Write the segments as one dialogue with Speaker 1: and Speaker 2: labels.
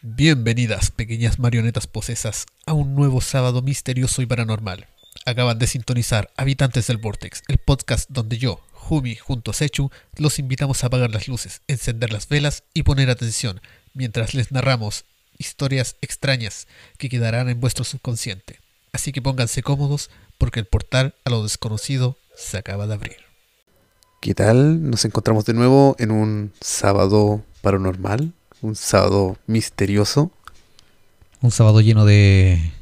Speaker 1: Bienvenidas, pequeñas marionetas posesas, a un nuevo sábado misterioso y paranormal. Acaban de sintonizar Habitantes del Vortex, el podcast donde yo, Jumi, junto a Sechu, los invitamos a apagar las luces, encender las velas y poner atención mientras les narramos historias extrañas que quedarán en vuestro subconsciente. Así que pónganse cómodos porque el portal a lo desconocido se acaba de abrir.
Speaker 2: ¿Qué tal? Nos encontramos de nuevo en un sábado paranormal, un sábado misterioso.
Speaker 3: Un sábado lleno de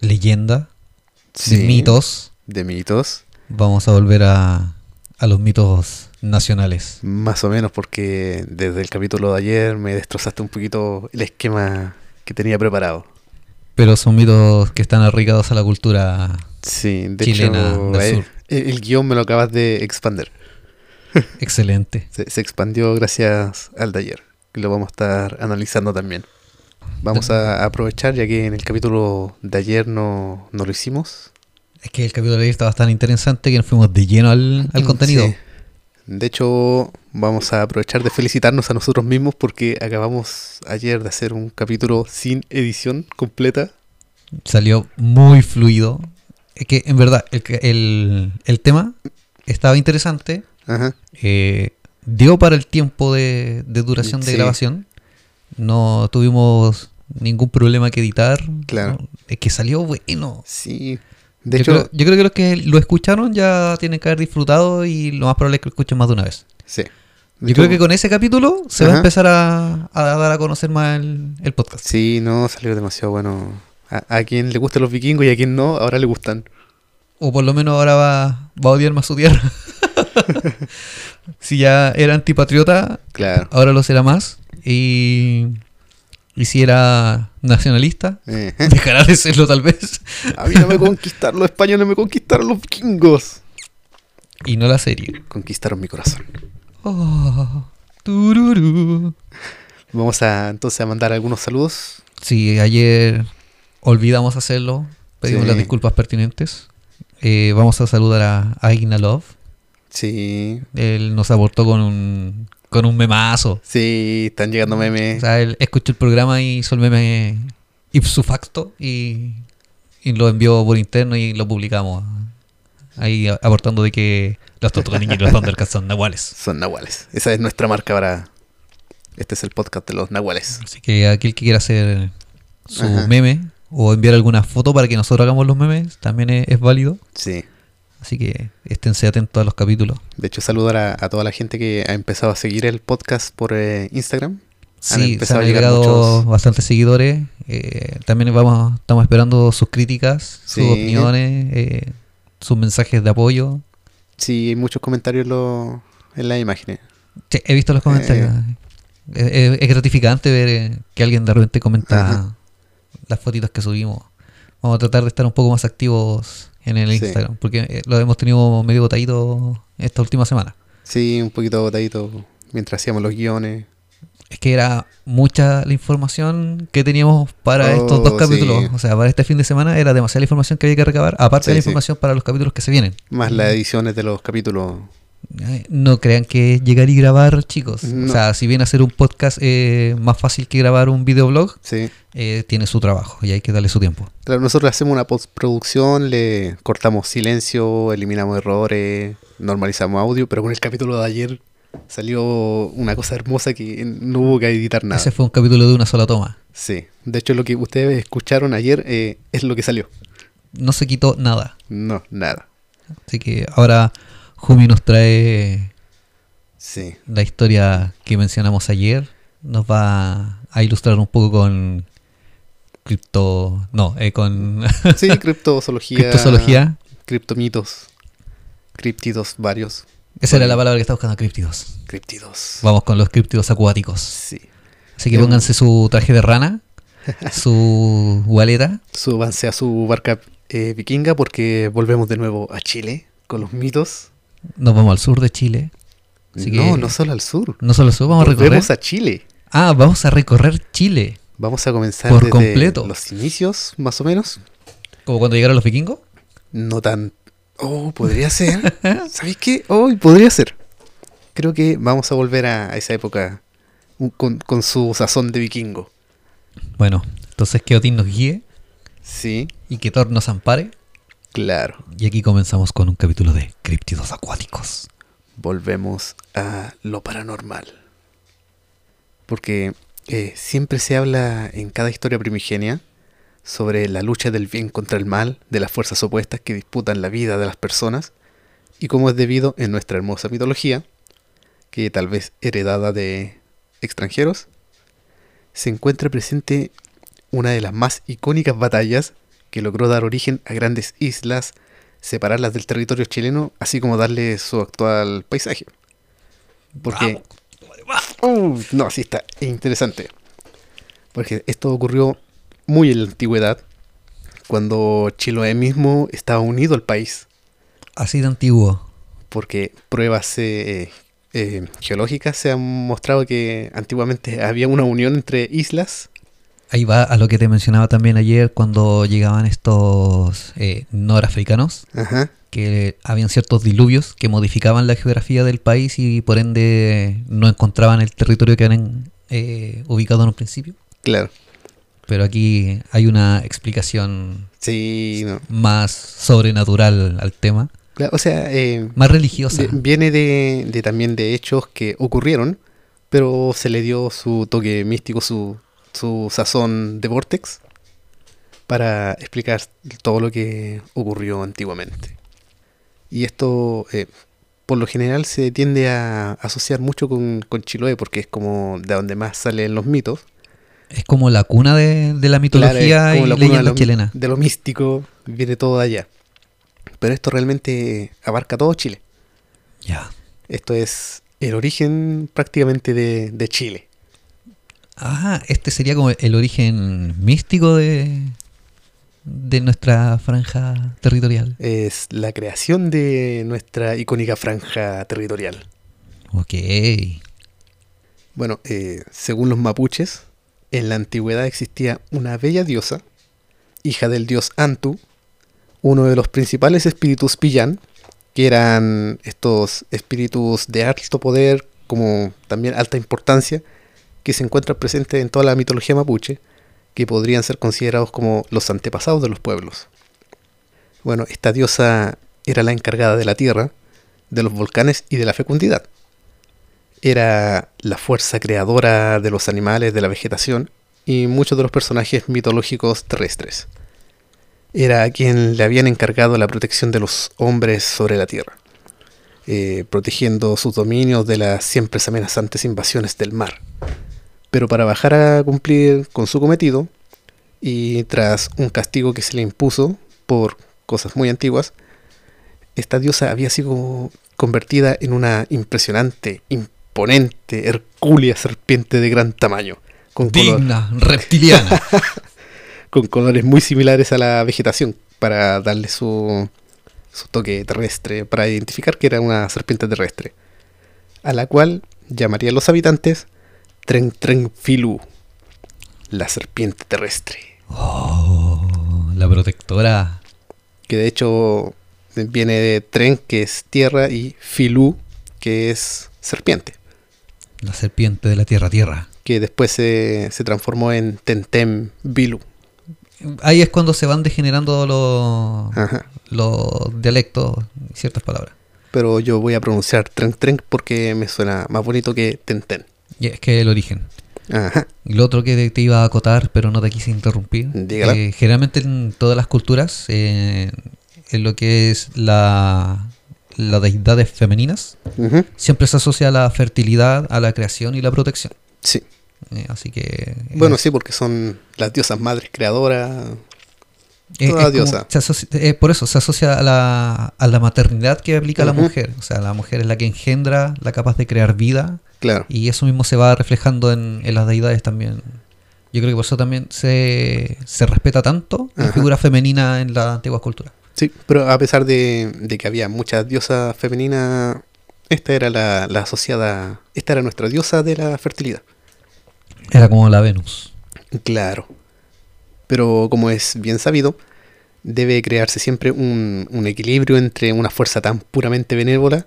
Speaker 3: leyenda,
Speaker 2: Sí,
Speaker 3: de mitos.
Speaker 2: De mitos,
Speaker 3: Vamos a volver a, a los mitos nacionales.
Speaker 2: más o menos porque desde el capítulo de ayer me destrozaste un poquito el esquema que tenía preparado.
Speaker 3: Pero son mitos que están arraigados a la cultura.
Speaker 2: Sí, de
Speaker 3: Chilena
Speaker 2: hecho,
Speaker 3: del
Speaker 2: eh,
Speaker 3: sur.
Speaker 2: el, el guion me lo acabas de expander.
Speaker 3: Excelente.
Speaker 2: Se, se expandió gracias al de ayer, que lo vamos a estar analizando también. Vamos a aprovechar, ya que en el capítulo de ayer no, no lo hicimos.
Speaker 3: Es que el capítulo de ayer estaba tan interesante que nos fuimos de lleno al, al contenido.
Speaker 2: Sí. De hecho, vamos a aprovechar de felicitarnos a nosotros mismos porque acabamos ayer de hacer un capítulo sin edición completa.
Speaker 3: Salió muy fluido. Es que en verdad el, el, el tema estaba interesante.
Speaker 2: Ajá.
Speaker 3: eh, dio para el tiempo de, de duración de
Speaker 2: Sí.
Speaker 3: grabación. No tuvimos ningún problema que editar.
Speaker 2: Claro.
Speaker 3: ¿no? Es que salió bueno.
Speaker 2: Sí. De
Speaker 3: yo,
Speaker 2: hecho,
Speaker 3: creo, yo creo que los que lo escucharon ya tienen que haber disfrutado y lo más probable es que lo escuchen más de una vez.
Speaker 2: sí.
Speaker 3: Yo
Speaker 2: hecho,
Speaker 3: creo que con ese capítulo se va a empezar a, a dar a conocer más el, el podcast.
Speaker 2: Sí, no, salió demasiado bueno. A, a quien le gustan los vikingos y a quien no, ahora le gustan.
Speaker 3: O por lo menos ahora va, va a odiar más su tierra. si ya era antipatriota,
Speaker 2: Claro.
Speaker 3: ahora lo será más. Y, y si era nacionalista,
Speaker 2: Eh,
Speaker 3: dejará de serlo tal vez.
Speaker 2: A mí no me conquistaron los españoles, me conquistaron los vikingos.
Speaker 3: Y no la serie.
Speaker 2: Conquistaron mi corazón.
Speaker 3: Oh, tururú.
Speaker 2: Vamos a entonces a mandar algunos saludos.
Speaker 3: Sí, ayer olvidamos hacerlo. Pedimos
Speaker 2: Sí.
Speaker 3: las disculpas pertinentes. Eh, vamos a saludar a Aina Love.
Speaker 2: Sí,
Speaker 3: Él nos aportó con un, con un memazo.
Speaker 2: sí, están llegando
Speaker 3: O
Speaker 2: memes.
Speaker 3: sea, él escuchó el programa y hizo el meme ipso facto y, y lo envió por interno y lo publicamos. Ahí a- aportando de que los Tortugas Ninja y los Thundercats son nahuales.
Speaker 2: Son nahuales. Esa es nuestra marca ahora. Este es el podcast de los nahuales.
Speaker 3: Así que aquel que quiera hacer su
Speaker 2: Ajá.
Speaker 3: meme o enviar alguna foto para que nosotros hagamos los memes también es, es válido.
Speaker 2: Sí.
Speaker 3: Así que esténse atentos a los capítulos.
Speaker 2: De hecho, saludar a, a toda la gente que ha empezado a seguir el podcast por eh, Instagram. Han
Speaker 3: Sí, se han
Speaker 2: muchos-
Speaker 3: bastantes seguidores. eh, también vamos, estamos esperando sus críticas,
Speaker 2: Sí.
Speaker 3: sus opiniones, eh, sus mensajes de apoyo.
Speaker 2: Sí, hay muchos comentarios en, lo- en las imágenes.
Speaker 3: Sí, he visto los comentarios. Es, es- es gratificante ver eh, que alguien de repente comenta
Speaker 2: Ajá.
Speaker 3: las fotitos que subimos. Vamos a tratar de estar un poco más activos en el
Speaker 2: Sí.
Speaker 3: Instagram, porque eh, lo hemos tenido medio botadito esta última semana.
Speaker 2: Sí, un poquito botadito mientras hacíamos los guiones.
Speaker 3: Es que era mucha la información que teníamos para estos dos
Speaker 2: Oh,
Speaker 3: capítulos.
Speaker 2: sí.
Speaker 3: O sea, para este fin de semana era demasiada la información que había que recabar, aparte
Speaker 2: Sí,
Speaker 3: de la información para los capítulos que se vienen.
Speaker 2: Más las ediciones de los capítulos.
Speaker 3: Eh, No crean que es llegar y grabar, chicos.
Speaker 2: No.
Speaker 3: O sea, si bien hacer un podcast es más fácil que grabar un videoblog,
Speaker 2: Sí.
Speaker 3: eh, tiene su trabajo y hay que darle su tiempo.
Speaker 2: Claro, nosotros hacemos una postproducción, le cortamos silencio, eliminamos errores, normalizamos audio, pero con el capítulo de ayer salió una cosa hermosa que no hubo que editar nada.
Speaker 3: Ese fue un capítulo de una sola toma.
Speaker 2: Sí, de hecho lo que ustedes escucharon ayer eh, es lo que salió.
Speaker 3: No se quitó nada.
Speaker 2: No, nada.
Speaker 3: Así que ahora Jumi nos trae
Speaker 2: Sí,
Speaker 3: la historia que mencionamos ayer. Nos va a ilustrar un poco con cripto... No, eh, con
Speaker 2: sí, criptozoología,
Speaker 3: criptozoología.
Speaker 2: criptomitos, criptidos varios,
Speaker 3: Esa era la palabra que estaba buscando, criptidos.
Speaker 2: criptidos.
Speaker 3: Vamos con los criptidos acuáticos.
Speaker 2: Sí,
Speaker 3: Así que pónganse su traje de rana, su waleta.
Speaker 2: súbanse a su barca eh, vikinga porque volvemos de nuevo a Chile con los mitos.
Speaker 3: Nos vamos al sur de Chile. Así
Speaker 2: no,
Speaker 3: que-
Speaker 2: no solo al sur.
Speaker 3: No solo eso, vamos a recorrer.
Speaker 2: Volvemos a Chile.
Speaker 3: Ah, vamos a recorrer Chile.
Speaker 2: Vamos a comenzar
Speaker 3: Por
Speaker 2: desde
Speaker 3: completo.
Speaker 2: los inicios, más o menos.
Speaker 3: Como cuando llegaron los vikingos.
Speaker 2: No tan... Oh, podría ser. ¿Sabéis qué? Oh, podría ser. Creo que vamos a volver a, esa época con, con su sazón de vikingo.
Speaker 3: Bueno, entonces que Odín nos guíe
Speaker 2: Sí,
Speaker 3: y que Thor nos ampare.
Speaker 2: Claro.
Speaker 3: Y aquí comenzamos con un capítulo de Críptidos Acuáticos.
Speaker 2: Volvemos a lo paranormal. Porque eh, siempre se habla en cada historia primigenia sobre la lucha del bien contra el mal, de las fuerzas opuestas que disputan la vida de las personas, y cómo es debido en nuestra hermosa mitología, que tal vez heredada de extranjeros, se encuentra presente una de las más icónicas batallas que logró dar origen a grandes islas, separarlas del territorio chileno, así como darle su actual paisaje. Porque... Uh, no, sí está interesante. Porque esto ocurrió muy en la antigüedad, cuando Chiloé mismo estaba unido al país,
Speaker 3: Así de antiguo.
Speaker 2: porque pruebas eh, eh, geológicas se han mostrado que antiguamente había una unión entre islas.
Speaker 3: Ahí va a lo que te mencionaba también ayer cuando llegaban estos eh, norafricanos,
Speaker 2: Ajá,
Speaker 3: que habían ciertos diluvios que modificaban la geografía del país y por ende no encontraban el territorio que habían eh, ubicado en un principio.
Speaker 2: claro.
Speaker 3: Pero aquí hay una explicación
Speaker 2: Sí, no.
Speaker 3: más sobrenatural al tema,
Speaker 2: Claro, O sea, eh,
Speaker 3: más religiosa.
Speaker 2: de- viene de, de también de hechos que ocurrieron, pero se le dio su toque místico, su, su sazón de vortex para explicar todo lo que ocurrió antiguamente. Y esto, eh, por lo general, se tiende a asociar mucho con, con Chiloé, porque es como de donde más salen los mitos.
Speaker 3: Es como la cuna de, de la mitología
Speaker 2: Claro,
Speaker 3: y
Speaker 2: la de lo-
Speaker 3: chilena.
Speaker 2: De lo místico, viene todo de allá. Pero esto realmente abarca todo Chile.
Speaker 3: Ya.
Speaker 2: Esto es el origen prácticamente de, de Chile.
Speaker 3: Ah, este sería como el origen místico de, de nuestra franja territorial.
Speaker 2: Es la creación de nuestra icónica franja territorial.
Speaker 3: Ok.
Speaker 2: Bueno, eh, según los mapuches, en la antigüedad existía una bella diosa, hija del dios Antu, uno de los principales espíritus Pillán, que eran estos espíritus de alto poder, como también alta importancia, que se encuentran presentes en toda la mitología mapuche, que podrían ser considerados como los antepasados de los pueblos. Bueno, esta diosa era la encargada de la tierra, de los volcanes y de la fecundidad era la fuerza creadora de los animales, de la vegetación y muchos de los personajes mitológicos terrestres. Era a quien le habían encargado la protección de los hombres sobre la tierra, eh, protegiendo sus dominios de las siempre amenazantes invasiones del mar. Pero para bajar a cumplir con su cometido, y tras un castigo que se le impuso por cosas muy antiguas, esta diosa había sido convertida en una impresionante, imponente, hercúlea serpiente de gran tamaño, con, color-
Speaker 3: Digna, reptiliana.
Speaker 2: con colores muy similares a la vegetación, para darle su, su toque terrestre, para identificar que era una serpiente terrestre, a la cual llamarían los habitantes Tren Tren Filu, la serpiente terrestre,
Speaker 3: Oh, la protectora.
Speaker 2: que de hecho viene de Tren, que es tierra, y Filu, que es serpiente.
Speaker 3: La serpiente de la tierra tierra.
Speaker 2: que después se, se transformó en Tentem Bilu.
Speaker 3: Ahí es cuando se van degenerando los,
Speaker 2: Ajá.
Speaker 3: los dialectos y ciertas palabras.
Speaker 2: Pero yo voy a pronunciar Tren Tren porque me suena más bonito que Tenten.
Speaker 3: Es que el origen.
Speaker 2: Ajá.
Speaker 3: Lo otro que te iba a acotar, pero no te quise interrumpir. Eh, generalmente en todas las culturas, eh, en lo que es la, las deidades femeninas, siempre se asocia a la fertilidad, a la creación y la protección.
Speaker 2: Sí.
Speaker 3: Eh, así que.
Speaker 2: Bueno,
Speaker 3: eh,
Speaker 2: sí, porque son las diosas madres creadoras.
Speaker 3: Eh,
Speaker 2: toda
Speaker 3: es como-
Speaker 2: diosa.
Speaker 3: asocia- eh, por eso se asocia a la, a la maternidad que aplica la
Speaker 2: Ujú.
Speaker 3: mujer. O sea, la mujer es la que engendra, la capaz de crear vida.
Speaker 2: Claro.
Speaker 3: Y eso mismo se va reflejando en, en las deidades también. Yo creo que por eso también se, se respeta tanto la figura femenina en la antigua cultura.
Speaker 2: Sí, pero a pesar de, de que había muchas diosas femeninas, esta era la, la asociada. Esta era nuestra diosa de la fertilidad.
Speaker 3: Era como la Venus.
Speaker 2: Claro. Pero como es bien sabido, debe crearse siempre un, equilibrio entre una fuerza tan puramente benévola,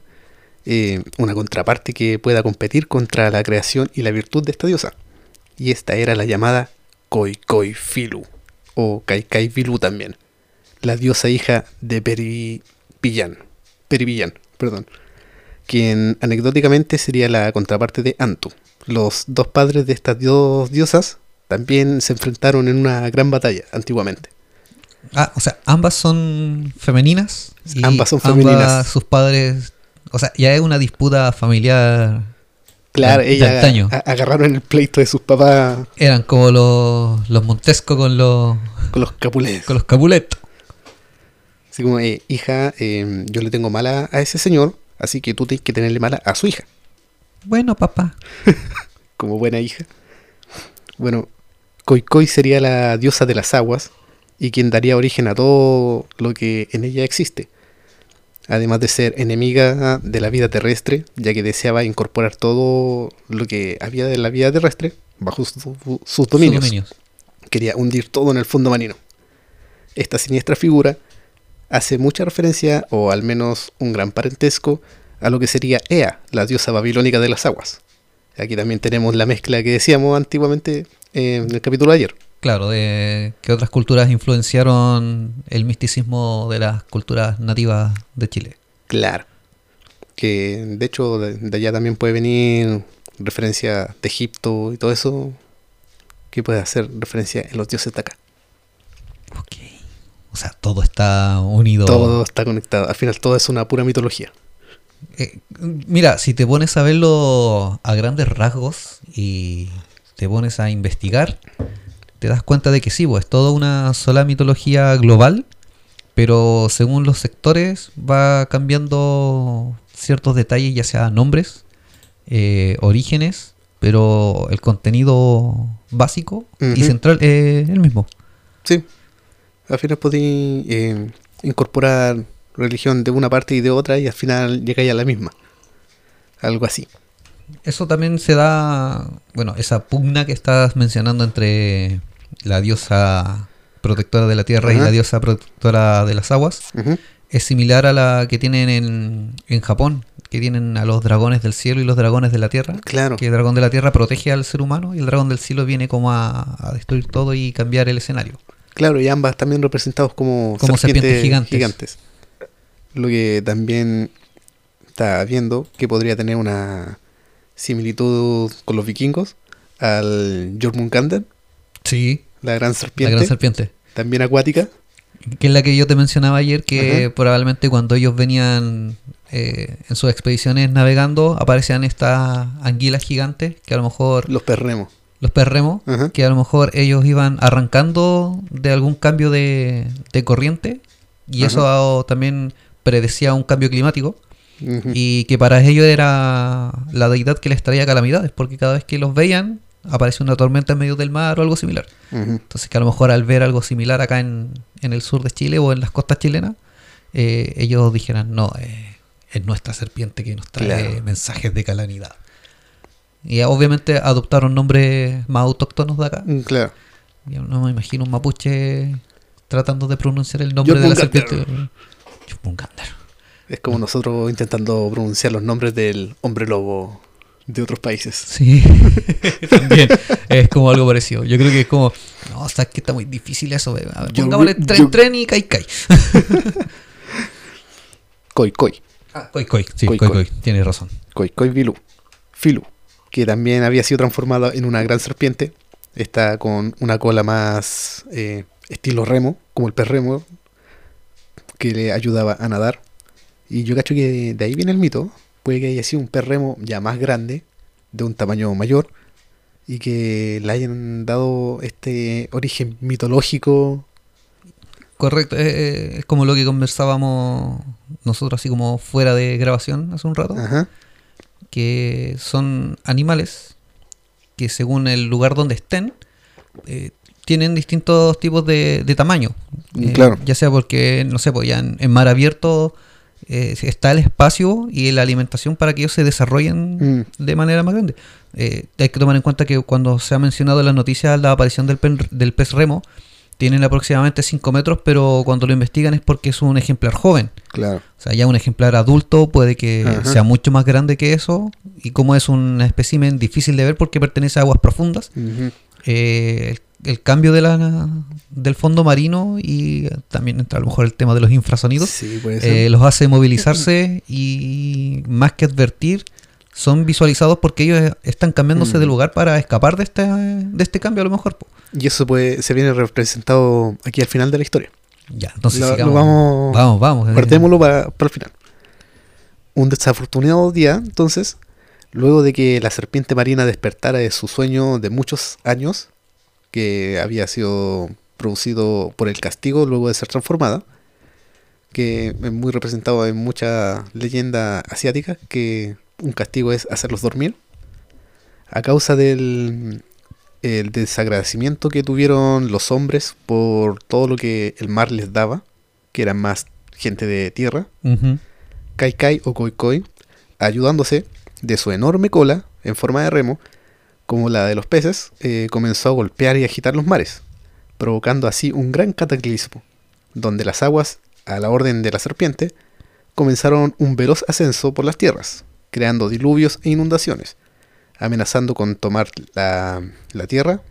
Speaker 2: eh, una contraparte que pueda competir contra la creación y la virtud de esta diosa. Y esta era la llamada Koi Koi Filu, o Kai Kai Filu también, la diosa hija de Perivillan, Perivillan, perdón, quien anecdóticamente sería la contraparte de Antu. Los dos padres de estas dos diosas también se enfrentaron en una gran batalla antiguamente.
Speaker 3: Ah, o sea, ambas son femeninas. y
Speaker 2: Ambas son femeninas.
Speaker 3: sus padres. O sea, ya es una disputa familiar.
Speaker 2: Claro,
Speaker 3: de-
Speaker 2: ella agarraron el pleito de sus papás
Speaker 3: Eran como los, los Montesco con los,
Speaker 2: con los capulés.
Speaker 3: con los Capulet.
Speaker 2: Así como, eh, hija, eh, yo le tengo mala a ese señor, así que tú tienes que tenerle mala a su hija,
Speaker 3: Bueno, papá.
Speaker 2: como buena hija. Bueno, Koi Koi sería la diosa de las aguas y quien daría origen a todo lo que en ella existe. Además de ser enemiga de la vida terrestre, ya que deseaba incorporar todo lo que había de la vida terrestre bajo su- sus
Speaker 3: Sus
Speaker 2: dominios.
Speaker 3: dominios.
Speaker 2: quería hundir todo en el fondo marino. Esta siniestra figura hace mucha referencia, o al menos un gran parentesco, a lo que sería Ea, la diosa babilónica de las aguas. Aquí también tenemos la mezcla que decíamos antiguamente eh, en el capítulo de ayer.
Speaker 3: Claro, de que otras culturas influenciaron el misticismo de las culturas nativas de Chile.
Speaker 2: Claro. Que de hecho de, de allá también puede venir referencia de Egipto y todo eso, que puede hacer referencia en los dioses de acá.
Speaker 3: Ok. O sea, todo está unido.
Speaker 2: Todo está conectado. Al final todo es una pura mitología.
Speaker 3: Eh, mira, si te pones a verlo a grandes rasgos y te pones a investigar, te das cuenta de que sí, pues es toda una sola mitología global, pero según los sectores va cambiando ciertos detalles, ya sea nombres, eh, orígenes, pero el contenido básico y central es el mismo.
Speaker 2: Sí. Al final podéis eh, incorporar religión de una parte y de otra y al final llegáis a la misma. Algo así.
Speaker 3: Eso también se da, bueno, esa pugna que estás mencionando entre la diosa protectora de la tierra y la diosa protectora de las aguas es similar a la que tienen en, en Japón, que tienen a los dragones del cielo y los dragones de la tierra.
Speaker 2: Claro.
Speaker 3: Que el dragón de la tierra protege al ser humano y el dragón del cielo viene como a, a destruir todo y cambiar el escenario.
Speaker 2: Claro, y ambas también representados como,
Speaker 3: Como serpientes gigantes.
Speaker 2: Lo que también está viendo que podría tener una similitud con los vikingos al Jormungandr,
Speaker 3: Sí,
Speaker 2: la gran
Speaker 3: la
Speaker 2: serpiente,
Speaker 3: gran serpiente.
Speaker 2: también acuática.
Speaker 3: Que es la que yo te mencionaba ayer, que
Speaker 2: Ajá.
Speaker 3: probablemente cuando ellos venían eh, en sus expediciones navegando, aparecían estas anguilas gigantes, que a lo mejor,
Speaker 2: Los perremos.
Speaker 3: los perremos,
Speaker 2: Ajá.
Speaker 3: que a lo mejor ellos iban arrancando de algún cambio de, de corriente, y eso también predecía un cambio climático, y que para ellos era la deidad que les traía calamidades, porque cada vez que los veían, aparece una tormenta en medio del mar o algo similar. Entonces que a lo mejor al ver algo similar acá en, en el sur de Chile o en las costas chilenas, eh, ellos dijeran, no, eh, es nuestra serpiente que nos trae
Speaker 2: Claro.
Speaker 3: mensajes de calamidad. Y eh, obviamente adoptaron nombres más autóctonos de acá.
Speaker 2: Mm, Claro.
Speaker 3: Yo no me imagino un mapuche tratando de pronunciar el nombre de la serpiente.
Speaker 2: Es como nosotros intentando pronunciar los nombres del hombre lobo de otros países.
Speaker 3: Sí, también es como algo parecido. Yo creo que es como, no, o sea, que está muy difícil eso. ve. A ver,
Speaker 2: Yo-
Speaker 3: pongámosle
Speaker 2: yo-
Speaker 3: tren, tren y kai kai.
Speaker 2: Koi Koi.
Speaker 3: Ah, Koi Koi, sí,
Speaker 2: Koi
Speaker 3: Koi tienes razón.
Speaker 2: Koi Koi Vilu. Filu. Que también había sido transformada en una gran serpiente. Está con una cola más eh, estilo remo, como el pez remo, que le ayudaba a nadar. Y yo cacho que de ahí viene el mito. Puede que haya sido un pez remo ya más grande, de un tamaño mayor, y que le hayan dado este origen mitológico.
Speaker 3: Correcto, eh, eh, es como lo que conversábamos nosotros así como fuera de grabación hace un rato,
Speaker 2: Ajá.
Speaker 3: que son animales que según el lugar donde estén, eh, tienen distintos tipos de, de tamaño.
Speaker 2: Mm,
Speaker 3: Eh,
Speaker 2: claro.
Speaker 3: Ya sea porque, no sé, pues ya en, en mar abierto eh, está el espacio y la alimentación para que ellos se desarrollen
Speaker 2: Mm.
Speaker 3: de manera más grande. Eh, hay que tomar en cuenta que cuando se ha mencionado en las noticias la aparición del, pen- del pez remo, tienen aproximadamente 5 metros, pero cuando lo investigan es porque es un ejemplar joven.
Speaker 2: Claro.
Speaker 3: O sea, ya un ejemplar adulto puede que
Speaker 2: Ajá.
Speaker 3: sea mucho más grande que eso, y como es un espécimen difícil de ver porque pertenece a aguas profundas,
Speaker 2: Ujú.
Speaker 3: eh, el cambio de la, del fondo marino y también entra a lo mejor el tema de los infrasonidos,
Speaker 2: Sí,
Speaker 3: eh, los hace movilizarse y más que advertir, son visualizados porque ellos están cambiándose
Speaker 2: Mm.
Speaker 3: de lugar para escapar de este, de este cambio a lo mejor. po.
Speaker 2: Y eso puede, se viene representado aquí al final de la historia.
Speaker 3: Ya, entonces
Speaker 2: Lo- vamos-
Speaker 3: vamos, vamos.
Speaker 2: Guardémoslo para, para el final. Un desafortunado día, entonces, luego de que la serpiente marina despertara de su sueño de muchos años, que había sido producido por el castigo luego de ser transformada, que es muy representado en mucha leyenda asiática, que un castigo es hacerlos dormir, a causa del el desagradecimiento que tuvieron los hombres por todo lo que el mar les daba, que eran más gente de tierra,
Speaker 3: Ujú.
Speaker 2: Kai Kai o Koi Koi, ayudándose de su enorme cola en forma de remo, como la de los peces, eh, comenzó a golpear y agitar los mares, provocando así un gran cataclismo, donde las aguas, a la orden de la serpiente, comenzaron un veloz ascenso por las tierras, creando diluvios e inundaciones, amenazando con tomar la, la tierra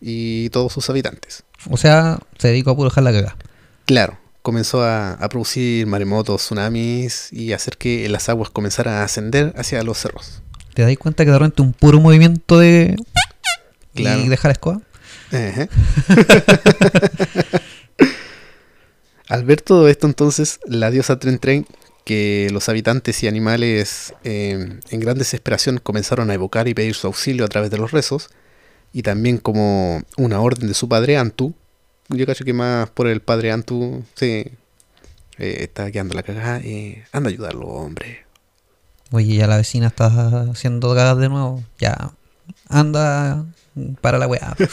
Speaker 2: y todos sus habitantes.
Speaker 3: O sea, se dedicó a puro dejar la cagada.
Speaker 2: Claro, comenzó a, a producir maremotos, tsunamis y hacer que las aguas comenzaran a ascender hacia los cerros.
Speaker 3: ¿Te das cuenta que de repente un puro movimiento de.
Speaker 2: Claro.
Speaker 3: y dejar la escoba?
Speaker 2: Al ver todo esto entonces, la diosa Tren Tren, que los habitantes y animales eh, en gran desesperación comenzaron a evocar y pedir su auxilio a través de los rezos, y también como una orden de su padre Antu, yo cacho que más por el padre Antu se eh, está quedando la cagada, eh, anda a ayudarlo, hombre.
Speaker 3: Oye, ya la vecina está haciendo cagadas de nuevo. Ya. Anda para la weá.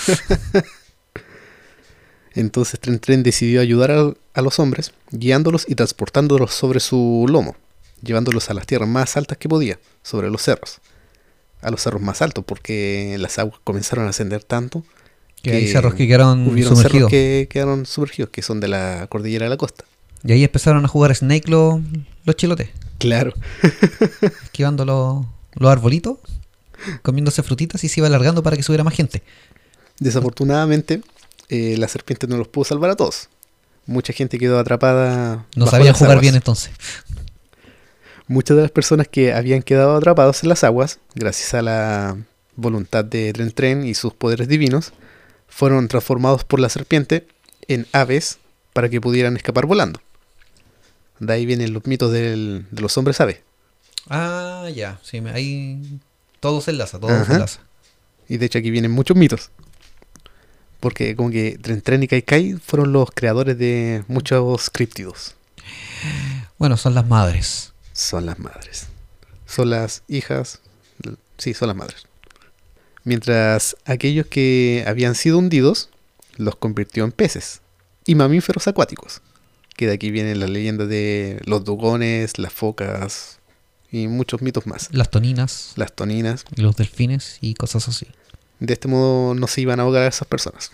Speaker 2: Entonces Tren Tren decidió ayudar a, a los hombres, guiándolos y transportándolos sobre su lomo, llevándolos a las tierras más altas que podía, sobre los cerros. A los cerros más altos, porque las aguas comenzaron a ascender tanto.
Speaker 3: Que hay cerros que quedaron sumergidos.
Speaker 2: cerros que quedaron sumergidos, que son de la cordillera de la costa.
Speaker 3: Y ahí empezaron a jugar Snake los, los chilotes.
Speaker 2: Claro.
Speaker 3: Esquivando los, los arbolitos. Comiéndose frutitas y se iba alargando para que subiera más gente.
Speaker 2: Desafortunadamente, eh, la serpiente no los pudo salvar a todos. Mucha gente quedó atrapada.
Speaker 3: No sabían jugar
Speaker 2: aguas.
Speaker 3: bien entonces.
Speaker 2: Muchas de las personas que habían quedado atrapados en las aguas, gracias a la voluntad de Tren Tren y sus poderes divinos, fueron transformados por la serpiente en aves para que pudieran escapar volando. De ahí vienen los mitos del- de los hombres aves.
Speaker 3: Ah, ya. Sí, ahí todo se enlaza, todo
Speaker 2: Ajá.
Speaker 3: se enlaza.
Speaker 2: Y de hecho aquí vienen muchos mitos. Porque como que Tren Tren y Kai Kai fueron los creadores de muchos críptidos.
Speaker 3: Bueno, son las madres.
Speaker 2: Son las madres. Son las hijas. Sí, son las madres. Mientras aquellos que habían sido hundidos los convirtió en peces y mamíferos acuáticos. Que de aquí vienen las leyendas de los dugones, las focas y muchos mitos más.
Speaker 3: Las toninas,
Speaker 2: Las toninas.
Speaker 3: los delfines y cosas así.
Speaker 2: De este modo no se iban a ahogar a esas personas.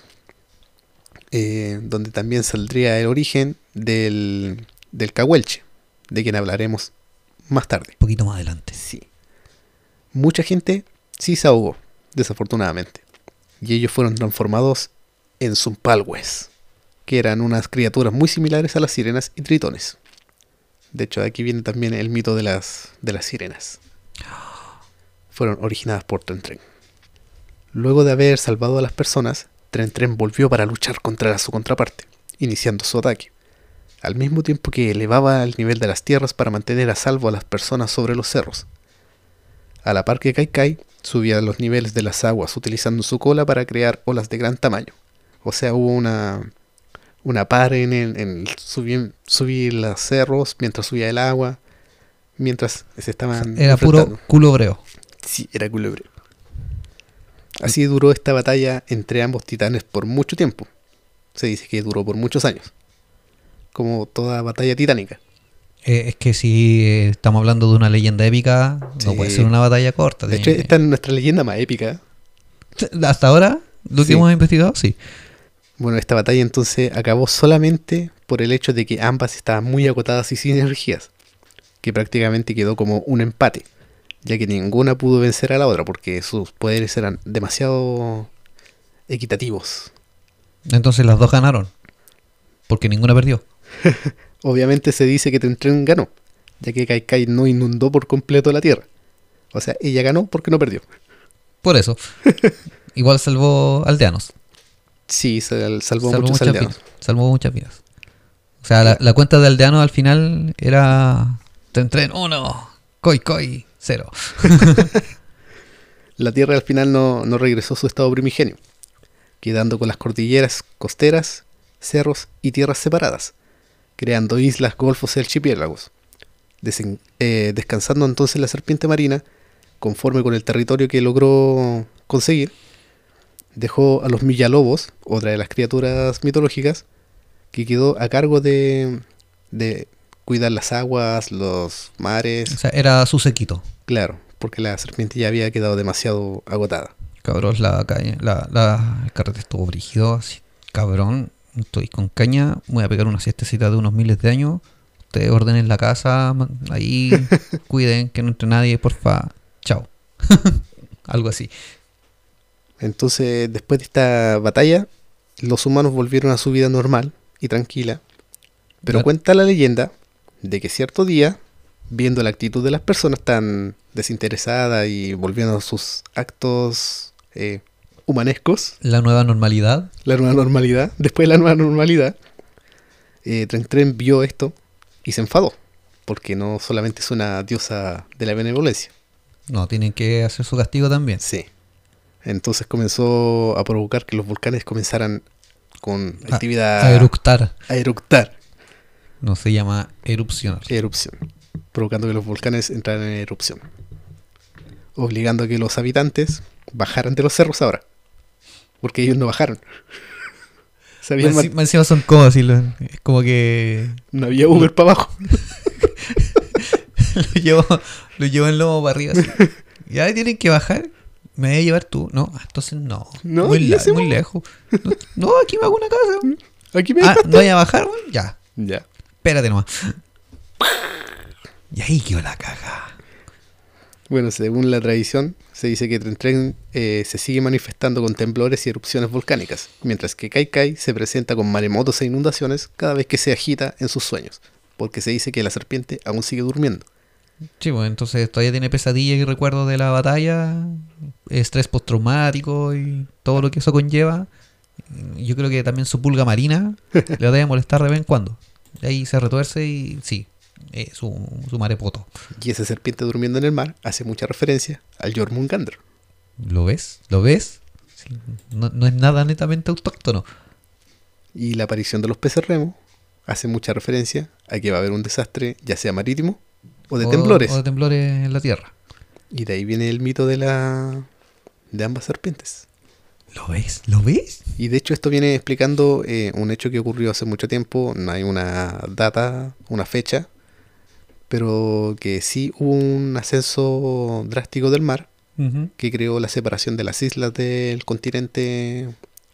Speaker 2: Eh, donde también saldría el origen del, del cahuelche, de quien hablaremos más tarde.
Speaker 3: Un poquito más adelante.
Speaker 2: Sí. Mucha gente sí se ahogó, desafortunadamente. Y ellos fueron transformados en zumpalhues, que eran unas criaturas muy similares a las sirenas y tritones. De hecho, aquí viene también el mito de las, de las sirenas. Fueron originadas por Tren Tren. Luego de haber salvado a las personas, Tren Tren volvió para luchar contra su contraparte, iniciando su ataque al mismo tiempo que elevaba el nivel de las tierras para mantener a salvo a las personas sobre los cerros. A la par que Kai Kai subía los niveles de las aguas utilizando su cola para crear olas de gran tamaño. O sea, hubo una, una par en, el, en subir, subir los cerros mientras subía el agua, mientras se estaban
Speaker 3: Era puro culo breo.
Speaker 2: Sí, era culebre. Así duró esta batalla entre ambos titanes por mucho tiempo. Se dice que duró por muchos años. Como toda batalla titánica.
Speaker 3: Eh, es que si eh, estamos hablando de una leyenda épica, no puede ser una batalla corta.
Speaker 2: De hecho, esta es nuestra leyenda más épica.
Speaker 3: Hasta ahora, lo
Speaker 2: Sí.
Speaker 3: que hemos investigado, sí.
Speaker 2: Bueno, esta batalla entonces acabó solamente por el hecho de que ambas estaban muy agotadas y sin energías. Que prácticamente quedó como un empate. Ya que ninguna pudo vencer a la otra porque sus poderes eran demasiado equitativos.
Speaker 3: Entonces las dos ganaron. Porque ninguna perdió.
Speaker 2: Obviamente se dice que Trentren ganó, ya que Kai Kai no inundó por completo la Tierra. O sea, ella ganó porque no perdió.
Speaker 3: Por eso. Igual salvó aldeanos.
Speaker 2: Sí, sal- salvó,
Speaker 3: salvó,
Speaker 2: muchos
Speaker 3: muchas
Speaker 2: aldeanos.
Speaker 3: vidas. Salvó muchas vidas. O sea, la, la cuenta de aldeanos al final era... Tren 1, Koi Koi 0.
Speaker 2: La Tierra al final no, no regresó a su estado primigenio, quedando con las cordilleras costeras, cerros y tierras separadas, creando islas, golfos y archipiélagos. Desen- eh, descansando entonces la serpiente marina, conforme con el territorio que logró conseguir, dejó a los millalobos, otra de las criaturas mitológicas, que quedó a cargo de, de cuidar las aguas, los mares,
Speaker 3: O sea, era su sequito.
Speaker 2: claro, porque la serpiente ya había quedado demasiado agotada.
Speaker 3: Cabrón, la caña, la, la- el carrete estuvo brígido, así, cabrón, estoy con caña, voy a pegar una siestecita de unos miles de años, ustedes ordenen la casa, ahí, cuiden que no entre nadie, porfa, chao. Algo así.
Speaker 2: Entonces, después de esta batalla, los humanos volvieron a su vida normal y tranquila. Pero cuenta la leyenda de que cierto día, viendo la actitud de las personas tan desinteresada y volviendo a sus actos eh, humanescos,
Speaker 3: La nueva normalidad,
Speaker 2: la nueva normalidad, después de la nueva normalidad, eh, Tren Tren vio esto y se enfadó, porque no solamente es una diosa de la benevolencia.
Speaker 3: no, tienen que hacer su castigo también.
Speaker 2: Sí. Entonces comenzó a provocar que los volcanes comenzaran con actividad
Speaker 3: A eructar,
Speaker 2: a eructar,
Speaker 3: no se llama erupcionar.
Speaker 2: erupción, provocando que los volcanes entraran en erupción, obligando a que los habitantes bajaran de los cerros ahora, porque ellos no bajaron. Se habían
Speaker 3: Más encima son como es como que
Speaker 2: no había Uber para abajo.
Speaker 3: lo llevo, lo llevo en lomo para arriba. así. Ya tienen que bajar. ¿Me voy a llevar tú? No, ah, entonces no.
Speaker 2: No,
Speaker 3: muy,
Speaker 2: ¿y
Speaker 3: la- muy lejos. No, no, aquí me hago una casa.
Speaker 2: Aquí me
Speaker 3: Ah. ¿no voy a bajar? weón? Ya,
Speaker 2: Ya.
Speaker 3: espérate nomás. Y ahí quedó la caga.
Speaker 2: Bueno, según la tradición, se dice que Tren Tren eh, se sigue manifestando con temblores y erupciones volcánicas, mientras que Kai Kai se presenta con maremotos e inundaciones cada vez que se agita en sus sueños, porque se dice que la serpiente aún sigue durmiendo.
Speaker 3: Sí, pues entonces todavía tiene pesadillas y recuerdos de la batalla, estrés postraumático y todo lo que eso conlleva. Yo creo que también su pulga marina le debe molestar de vez en cuando. Y ahí se retuerce y sí, eh, su, su marepoto.
Speaker 2: Y esa serpiente durmiendo en el mar hace mucha referencia al Jormungandr.
Speaker 3: ¿Lo ves? ¿Lo ves? Sí, no, no es nada netamente autóctono.
Speaker 2: Y la aparición de los peces remo hace mucha referencia a que va a haber un desastre, ya sea marítimo o de
Speaker 3: O-
Speaker 2: temblores.
Speaker 3: O de temblores en la tierra.
Speaker 2: Y de ahí viene el mito de la de ambas serpientes.
Speaker 3: ¿Lo ves? ¿Lo ves?
Speaker 2: Y de hecho esto viene explicando eh, un hecho que ocurrió hace mucho tiempo, no hay una data, una fecha, pero que sí hubo un ascenso drástico del mar que creó la separación de las islas del continente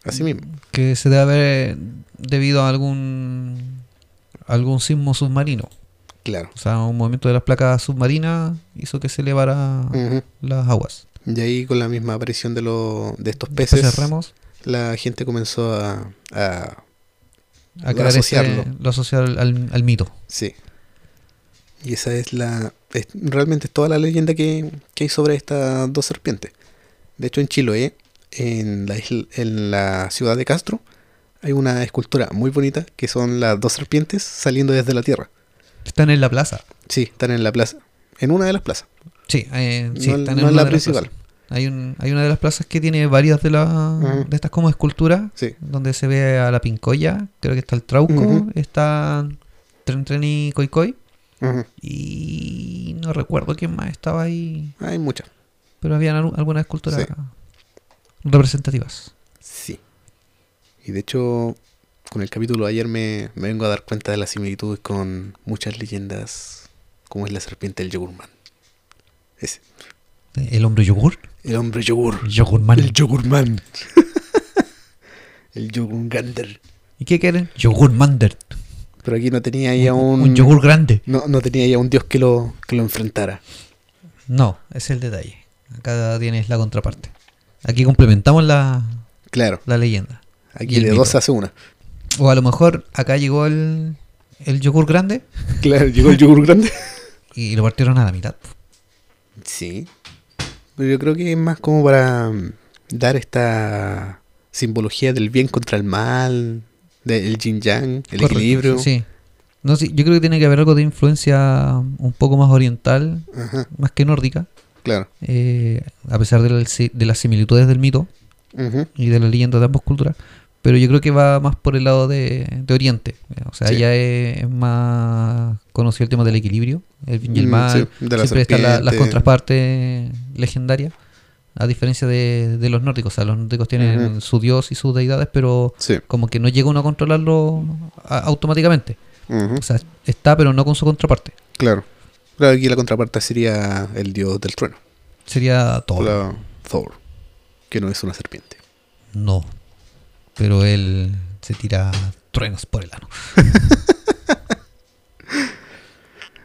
Speaker 2: a sí mismo.
Speaker 3: Que se debe haber debido a algún algún sismo submarino.
Speaker 2: Claro.
Speaker 3: O sea, un movimiento de las placas submarinas hizo que se elevara las aguas.
Speaker 2: Y ahí con la misma aparición de, lo- de estos
Speaker 3: Peces
Speaker 2: la gente comenzó a... a-
Speaker 3: a ese-
Speaker 2: asociarlo.
Speaker 3: lo asociar al, al- al mito.
Speaker 2: sí. Y esa es la... es- realmente es toda la leyenda que, que hay sobre estas dos serpientes. De hecho en Chiloé, en la, isla- en la ciudad de Castro, hay una escultura muy bonita que son las dos serpientes saliendo desde la tierra.
Speaker 3: Están en la plaza.
Speaker 2: Sí, están en la plaza. En una de las plazas.
Speaker 3: Sí, eh, sí,
Speaker 2: no
Speaker 3: están
Speaker 2: no
Speaker 3: en
Speaker 2: la principal.
Speaker 3: Hay, un, hay una de las plazas que tiene varias de, las de estas como esculturas,
Speaker 2: Sí.
Speaker 3: donde se ve a la Pincoya, creo que está el Trauco, está Tren Tren y Coicoy,
Speaker 2: Ujú.
Speaker 3: y no recuerdo quién más estaba ahí,
Speaker 2: Hay muchas.
Speaker 3: pero habían al- algunas esculturas
Speaker 2: Sí.
Speaker 3: representativas.
Speaker 2: Sí. Y de hecho, con el capítulo de ayer me, me vengo a dar cuenta de las similitudes con muchas leyendas, como es la serpiente del yogurman. Ese.
Speaker 3: ¿El hombre yogur?
Speaker 2: El hombre yogur.
Speaker 3: Yogurman.
Speaker 2: El yogurman. el yogurgander.
Speaker 3: ¿Y qué quieren? Yogurmander.
Speaker 2: Pero aquí no tenía ya un...
Speaker 3: un yogur grande.
Speaker 2: No, no tenía ya un dios que lo, que lo enfrentara.
Speaker 3: No, ese es el detalle. Acá tienes la contraparte. Aquí complementamos la,
Speaker 2: Claro.
Speaker 3: la leyenda.
Speaker 2: Aquí de
Speaker 3: mito.
Speaker 2: dos hace una.
Speaker 3: O a lo mejor acá llegó el, el yogur grande
Speaker 2: Claro, llegó el yogur grande.
Speaker 3: y lo partieron a la mitad.
Speaker 2: Sí. Pero yo creo que es más como para mm, dar esta simbología del bien contra el mal, del yin yang, el
Speaker 3: Correcto,
Speaker 2: equilibrio.
Speaker 3: Sí. No, sí, yo creo que tiene que haber algo de influencia un poco más oriental,
Speaker 2: Ajá,
Speaker 3: más que nórdica,
Speaker 2: claro.
Speaker 3: eh, a pesar de, la- de las similitudes del mito y de la leyenda de ambas culturas. Pero yo creo que va más por el lado de, de Oriente. O sea,
Speaker 2: Sí.
Speaker 3: ya es, es más conocido el tema del equilibrio, el bien y el
Speaker 2: Mm,
Speaker 3: mal.
Speaker 2: sí, de la
Speaker 3: Siempre están la- las contrapartes legendarias. A diferencia de, de los nórdicos. O sea, los nórdicos tienen su dios y sus deidades, pero
Speaker 2: Sí.
Speaker 3: como que no llega uno a controlarlo a- automáticamente. O sea, está, pero no con su contraparte.
Speaker 2: Claro. Claro, aquí la contraparte sería el dios del trueno.
Speaker 3: Sería
Speaker 2: la Thor, que no es una serpiente.
Speaker 3: No. Pero él se tira truenos por el ano.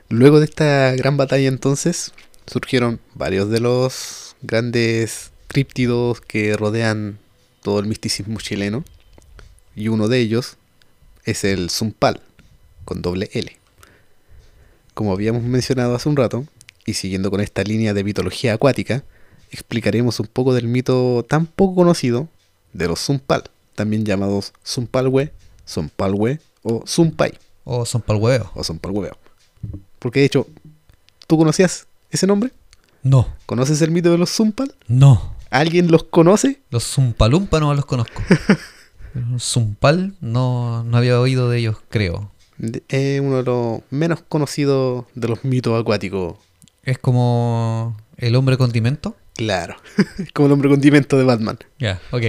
Speaker 2: Luego de esta gran batalla entonces, surgieron varios de los grandes críptidos que rodean todo el misticismo chileno. Y uno de ellos es el Zumpal, con doble L. Como habíamos mencionado hace un rato, y siguiendo con esta línea de mitología acuática, explicaremos un poco del mito tan poco conocido de los Zumpal, también llamados Zumpalwe, Zumpalwe o Zumpay
Speaker 3: O huevo.
Speaker 2: o hueveo. Porque de hecho, ¿tú conocías ese nombre?
Speaker 3: No.
Speaker 2: ¿Conoces el mito de los Zumpal?
Speaker 3: No.
Speaker 2: ¿Alguien los conoce?
Speaker 3: Los Zumpalumpa no los conozco. Zumpal no, no había oído de ellos, creo.
Speaker 2: Es uno de los menos conocidos de los mitos acuáticos.
Speaker 3: Es como el hombre condimento.
Speaker 2: Claro, como el hombre condimento de Batman.
Speaker 3: Ya, ok.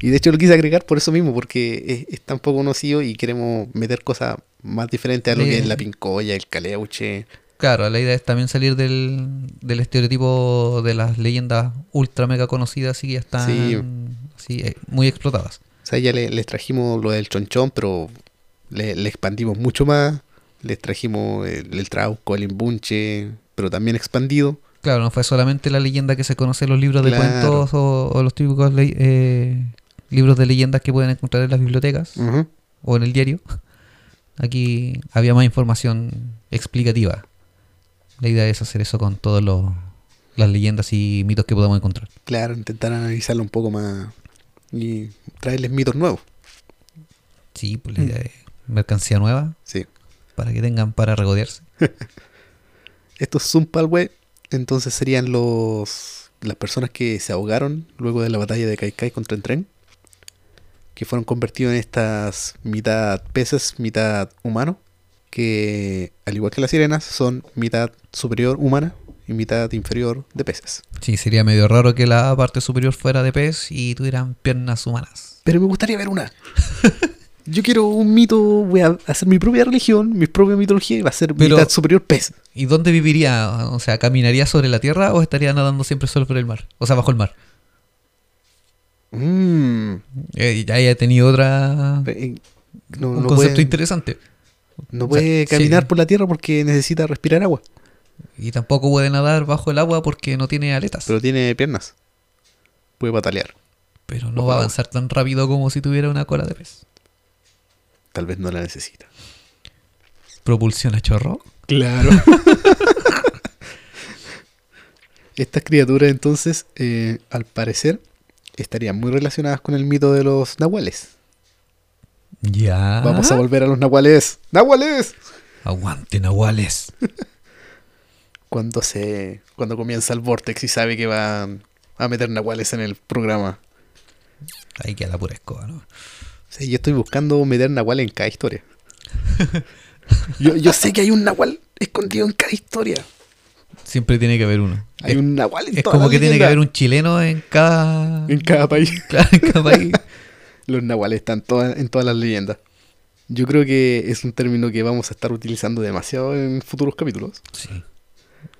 Speaker 2: Y de hecho lo quise agregar por eso mismo, porque es, es tan poco conocido y queremos meter cosas más diferentes a lo que es la pincoya, el caleuche.
Speaker 3: Claro, la idea es también salir del, del estereotipo de las leyendas ultra mega conocidas y que ya están
Speaker 2: Sí.
Speaker 3: así, eh, muy explotadas.
Speaker 2: O sea, ya le- les trajimos lo del chonchón, pero le, le expandimos mucho más. Les trajimos el, el trauco, el imbunche, pero también expandido.
Speaker 3: Claro, no fue solamente la leyenda que se conoce en los libros de
Speaker 2: Claro.
Speaker 3: cuentos o, o los típicos eh, libros de leyendas que pueden encontrar en las bibliotecas o en el diario. Aquí había más información explicativa. La idea es hacer eso con todas las leyendas y mitos que podamos encontrar.
Speaker 2: Claro, intentar analizarlo un poco más y traerles mitos nuevos.
Speaker 3: Sí, pues la idea es mercancía nueva
Speaker 2: Sí.
Speaker 3: para que tengan para regodearse.
Speaker 2: Estos Zumpalwe, entonces serían los las personas que se ahogaron luego de la batalla de Kaikai contra el tren, que fueron convertidos en estas mitad peces, mitad humano, que al igual que las sirenas son mitad superior humana y mitad inferior de peces.
Speaker 3: Sí, sería medio raro que la parte superior fuera de pez y tuvieran piernas humanas.
Speaker 2: Pero me gustaría ver una. Yo quiero un mito, voy a hacer mi propia religión, mi propia mitología y va a ser
Speaker 3: Pero-
Speaker 2: mitad superior pez.
Speaker 3: ¿Y dónde viviría? O sea, ¿caminaría sobre la tierra o estaría nadando siempre sobre el mar? O sea, bajo el mar.
Speaker 2: Mm,
Speaker 3: Eh, ya he tenido otra...
Speaker 2: eh, no,
Speaker 3: un
Speaker 2: no
Speaker 3: concepto
Speaker 2: puede,
Speaker 3: interesante.
Speaker 2: no
Speaker 3: o
Speaker 2: puede
Speaker 3: sea,
Speaker 2: caminar
Speaker 3: sí.
Speaker 2: por la tierra porque necesita respirar agua,
Speaker 3: Y tampoco puede nadar bajo el agua porque no tiene aletas.
Speaker 2: pero tiene piernas. Puede patalear.
Speaker 3: Pero no va a avanzar tan rápido como si tuviera una cola de pez.
Speaker 2: Tal vez no la necesita.
Speaker 3: Propulsión a chorro.
Speaker 2: Claro. Estas criaturas entonces, eh, al parecer, estarían muy relacionadas con el mito de los nahuales.
Speaker 3: Ya.
Speaker 2: Vamos a volver a los nahuales. ¡Nahuales!
Speaker 3: Aguante, nahuales.
Speaker 2: Cuando se. cuando comienza el vortex y sabe que va a meter nahuales en el programa.
Speaker 3: Ahí queda la pura escoba, ¿no?
Speaker 2: Sí, yo estoy buscando meter nahual en cada historia. Yo, yo sé que hay un nahual escondido en cada historia.
Speaker 3: Siempre tiene que haber uno.
Speaker 2: Hay
Speaker 3: es
Speaker 2: un nahual en
Speaker 3: es como que tiene que haber un chileno en cada...
Speaker 2: En cada país.
Speaker 3: Claro, en cada país.
Speaker 2: Los nahuales están todas, en todas las leyendas. Yo creo que es un término que vamos a estar utilizando demasiado en futuros capítulos.
Speaker 3: Sí.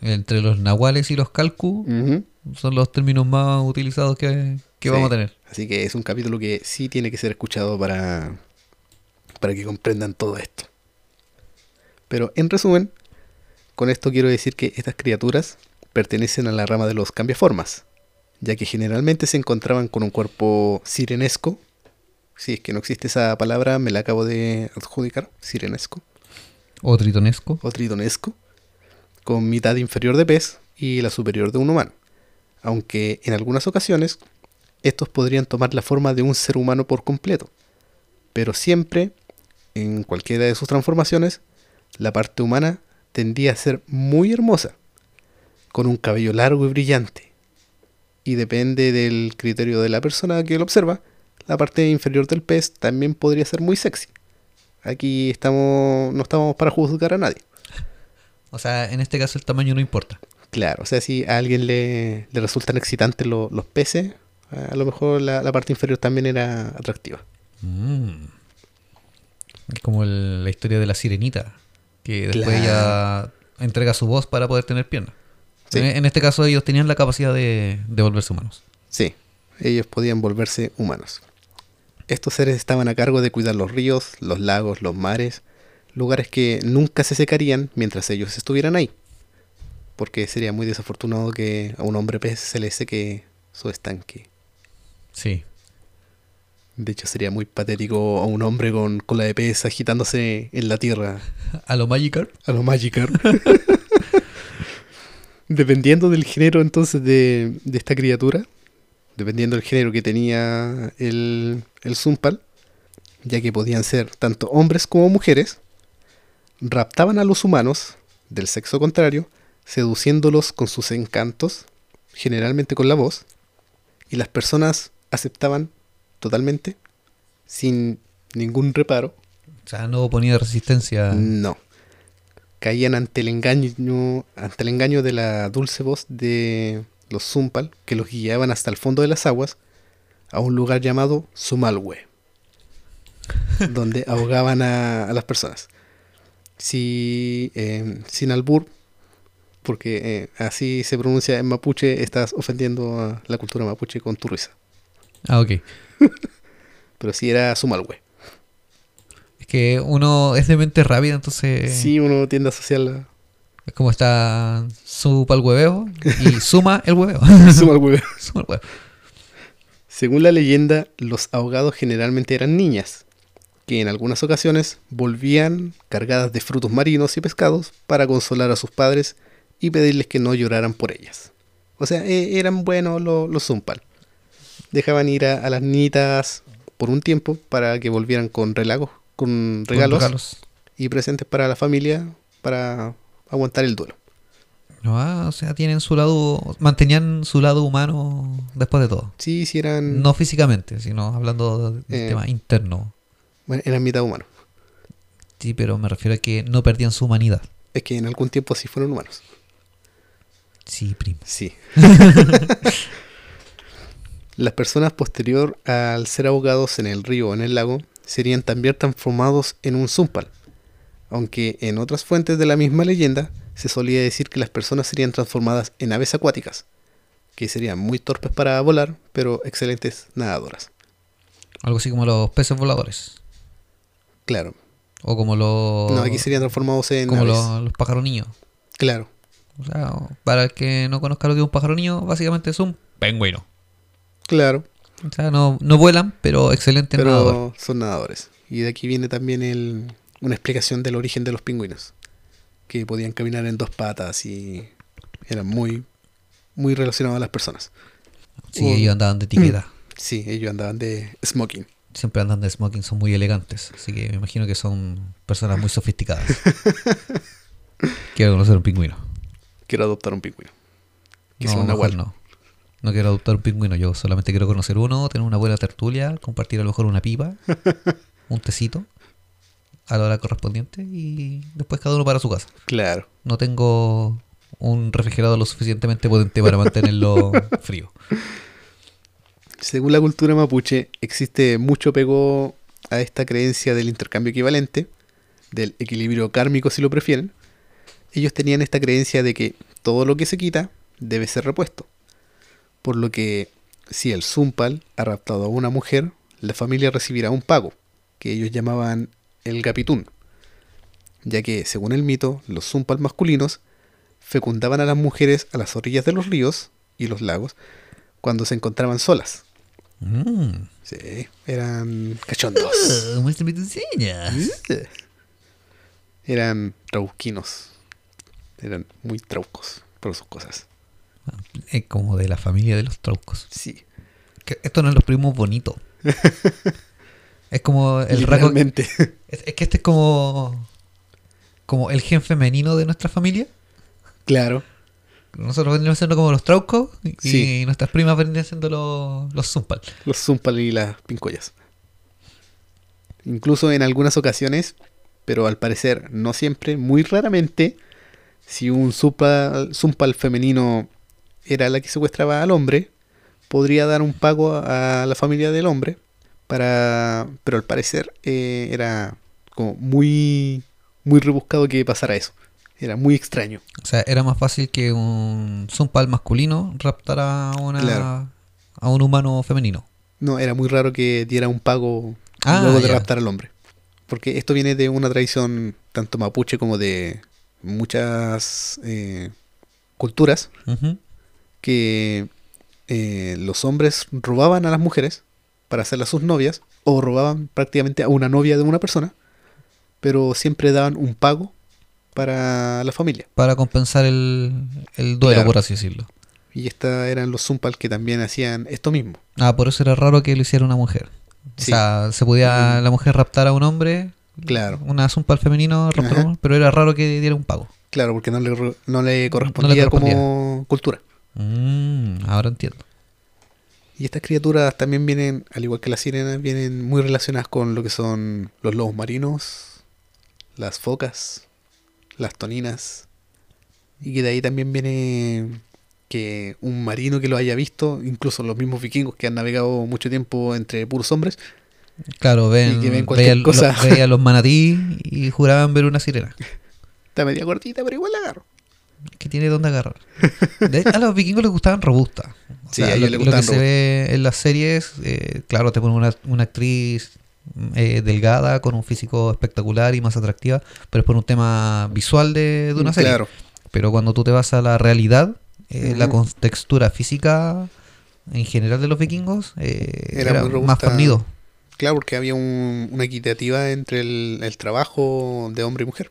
Speaker 3: Entre los nahuales y los calcu son los términos más utilizados que, que
Speaker 2: Sí.
Speaker 3: vamos a tener.
Speaker 2: Así que es un capítulo que sí tiene que ser escuchado para, para que comprendan todo esto. Pero en resumen, con esto quiero decir que estas criaturas pertenecen a la rama de los cambiaformas, ya que generalmente se encontraban con un cuerpo sirenesco si es que no existe esa palabra, me la acabo de adjudicar, sirenesco
Speaker 3: O tritonesco.
Speaker 2: o tritonesco, con mitad inferior de pez y la superior de un humano. Aunque en algunas ocasiones estos podrían tomar la forma de un ser humano por completo. Pero siempre, en cualquiera de sus transformaciones, la parte humana tendía a ser muy hermosa, con un cabello largo y brillante. Y depende del criterio de la persona que lo observa, la parte inferior del pez también podría ser muy sexy. Aquí estamos, no estamos para juzgar a nadie.
Speaker 3: O sea, en este caso el tamaño no importa.
Speaker 2: Claro, o sea, si a alguien le, le resultan excitantes lo- los peces, a lo mejor la, la parte inferior también era atractiva.
Speaker 3: Mm. Es como el- la historia de la sirenita, que después
Speaker 2: Claro.
Speaker 3: ella entrega su voz para poder tener piernas.
Speaker 2: Sí.
Speaker 3: En, en este caso ellos tenían la capacidad de, de volverse humanos.
Speaker 2: Sí, ellos podían volverse humanos. Estos seres estaban a cargo de cuidar los ríos, los lagos, los mares, lugares que nunca se secarían mientras ellos estuvieran ahí. Porque sería muy desafortunado que a un hombre pez se le seque su estanque.
Speaker 3: Sí.
Speaker 2: De hecho, sería muy patético a un hombre con cola de pez agitándose en la tierra
Speaker 3: A lo Magikarp.
Speaker 2: a lo Magikarp. dependiendo del género entonces de, de esta criatura, dependiendo del género que tenía el, el Zumpal, ya que podían ser tanto hombres como mujeres, raptaban a los humanos del sexo contrario, seduciéndolos con sus encantos, generalmente con la voz, y las personas aceptaban totalmente, sin ningún reparo,
Speaker 3: O sea, no oponía resistencia.
Speaker 2: no. Caían ante el engaño, ante el engaño de la dulce voz de los Zumpal, que los guiaban hasta el fondo de las aguas, a un lugar llamado Sumalhue, donde ahogaban a, a las personas. Si, eh, sin albur, porque eh, así se pronuncia en mapuche, estás ofendiendo a la cultura mapuche con tu risa.
Speaker 3: Ah, ok.
Speaker 2: Pero si era Sumalhue.
Speaker 3: Es que uno es de mente rápida, entonces
Speaker 2: Sí, uno tiende a asociarla.
Speaker 3: es como está supa el hueveo y suma el hueveo. Suma el huevo.
Speaker 2: Según la leyenda, los ahogados generalmente eran niñas, que en algunas ocasiones volvían cargadas de frutos marinos y pescados para consolar a sus padres y pedirles que no lloraran por ellas. O sea, e- eran buenos lo- los Zumpal. Dejaban ir a, a las niñitas por un tiempo para que volvieran con relagos, con regalos,
Speaker 3: Con regalos.
Speaker 2: y presentes para la familia para aguantar el duelo.
Speaker 3: No, ah, o sea, tienen su lado, mantenían su lado humano después de todo.
Speaker 2: Sí, sí eran,
Speaker 3: No físicamente, sino hablando del
Speaker 2: Eh.
Speaker 3: tema interno.
Speaker 2: bueno, eran mitad humanos.
Speaker 3: Sí, pero me refiero a que no perdían su humanidad.
Speaker 2: Es que en algún tiempo sí fueron humanos.
Speaker 3: Sí, primo.
Speaker 2: Sí. Las personas posterior al ser ahogados en el río o en el lago serían también transformados en un zumpal. Aunque en otras fuentes de la misma leyenda se solía decir que las personas serían transformadas en aves acuáticas, que serían muy torpes para volar, pero excelentes nadadoras.
Speaker 3: Algo así como los peces voladores.
Speaker 2: Claro.
Speaker 3: O como los.
Speaker 2: No, aquí serían transformados en
Speaker 3: como
Speaker 2: aves.
Speaker 3: los, los pájaros niños.
Speaker 2: Claro.
Speaker 3: O sea, para el que no conozca lo que es un pájaro niño, básicamente es un pingüino.
Speaker 2: Claro.
Speaker 3: O sea, no, no vuelan, pero excelente
Speaker 2: Pero
Speaker 3: nadador.
Speaker 2: son nadadores. Y de aquí viene también el, una explicación del origen de los pingüinos. Que podían caminar en dos patas y eran muy, muy relacionados a las personas.
Speaker 3: Sí, ellos andaban de etiqueta.
Speaker 2: Sí, ellos andaban de smoking.
Speaker 3: Siempre andan de smoking, son muy elegantes. Así que me imagino que son personas muy sofisticadas. Quiero conocer un pingüino.
Speaker 2: Quiero adoptar un pingüino. Que
Speaker 3: no,
Speaker 2: sea un
Speaker 3: mejor no. No quiero adoptar un pingüino, yo solamente quiero conocer uno, tener una buena tertulia, compartir a lo mejor una pipa, un tecito, a la hora correspondiente y después cada uno para su casa.
Speaker 2: Claro.
Speaker 3: No tengo un refrigerador lo suficientemente potente para mantenerlo frío.
Speaker 2: Según la cultura mapuche, existe mucho apego a esta creencia del intercambio equivalente, del equilibrio kármico si lo prefieren. Ellos tenían esta creencia de que todo lo que se quita debe ser repuesto. Por lo que si el Zumpal ha raptado a una mujer, la familia recibirá un pago, que ellos llamaban el gapitún. Ya que, según el mito, los Zumpal masculinos fecundaban a las mujeres a las orillas de los ríos y los lagos cuando se encontraban solas
Speaker 3: Mm.
Speaker 2: Sí, eran cachondos.
Speaker 3: Oh, muéstrame tus señas.
Speaker 2: Eran trauquinos. Eran muy traucos por sus cosas.
Speaker 3: Es como de la familia de los traucos.
Speaker 2: Sí.
Speaker 3: Que esto no es los primos bonitos. es como el rasgo. Es, es que este es como. Como el gen femenino de nuestra familia.
Speaker 2: claro.
Speaker 3: Nosotros venimos siendo como los traucos y
Speaker 2: Sí.
Speaker 3: nuestras primas venían siendo los, los zumpal.
Speaker 2: Los zumpal y las pincollas. Incluso en algunas ocasiones, pero al parecer no siempre, muy raramente, si un zumpal, zumpal femenino era la que secuestraba al hombre, podría dar un pago a la familia del hombre, para pero al parecer eh, era como muy, muy rebuscado que pasara eso. Era muy extraño.
Speaker 3: O sea, era más fácil que un zumpal masculino raptara a, una,
Speaker 2: Claro.
Speaker 3: a un humano femenino.
Speaker 2: No, era muy raro que diera un pago
Speaker 3: Ah,
Speaker 2: luego de raptar al hombre. Porque esto viene de una tradición tanto mapuche como de muchas eh, culturas
Speaker 3: Ujú.
Speaker 2: Que eh, los hombres robaban a las mujeres para hacerlas sus novias o robaban prácticamente a una novia de una persona, pero siempre daban un pago para la familia.
Speaker 3: Para compensar el, el duelo,
Speaker 2: Claro.
Speaker 3: por así decirlo.
Speaker 2: Y esta eran los zumpal que también hacían esto mismo.
Speaker 3: Ah, por eso era raro que lo hiciera una mujer. O
Speaker 2: Sí.
Speaker 3: sea, se podía
Speaker 2: Mm.
Speaker 3: la mujer raptar a un hombre,
Speaker 2: Claro.
Speaker 3: una zumpal femenino, pero era raro que diera un pago.
Speaker 2: Claro, porque no le, no le correspondía,
Speaker 3: correspondía.
Speaker 2: como cultura.
Speaker 3: Mm, ahora entiendo.
Speaker 2: Y estas criaturas también vienen, al igual que las sirenas, vienen muy relacionadas con lo que son los lobos marinos, las focas, las toninas. Y que de ahí también viene que un marino que lo haya visto, incluso los mismos vikingos que han navegado mucho tiempo entre puros hombres,
Speaker 3: Claro, ven,
Speaker 2: Y que ven cualquier
Speaker 3: lo-
Speaker 2: cosa.
Speaker 3: los manatí y juraban ver una sirena.
Speaker 2: está media cortita, pero igual la agarro.
Speaker 3: Que tiene donde agarrar. De a los vikingos les gustaban robustas. O
Speaker 2: Sí,
Speaker 3: sea,
Speaker 2: a ellos
Speaker 3: lo,
Speaker 2: les
Speaker 3: lo que se ve en las series, eh, claro, te ponen una, una actriz eh, delgada con un físico espectacular y más atractiva, pero es por un tema visual de, de una serie.
Speaker 2: Claro,
Speaker 3: Pero cuando tú te vas a la realidad, eh, la contextura física en general de los vikingos
Speaker 2: Era
Speaker 3: más fornido.
Speaker 2: claro, porque había un- una equitativa entre el, el trabajo de hombre y mujer.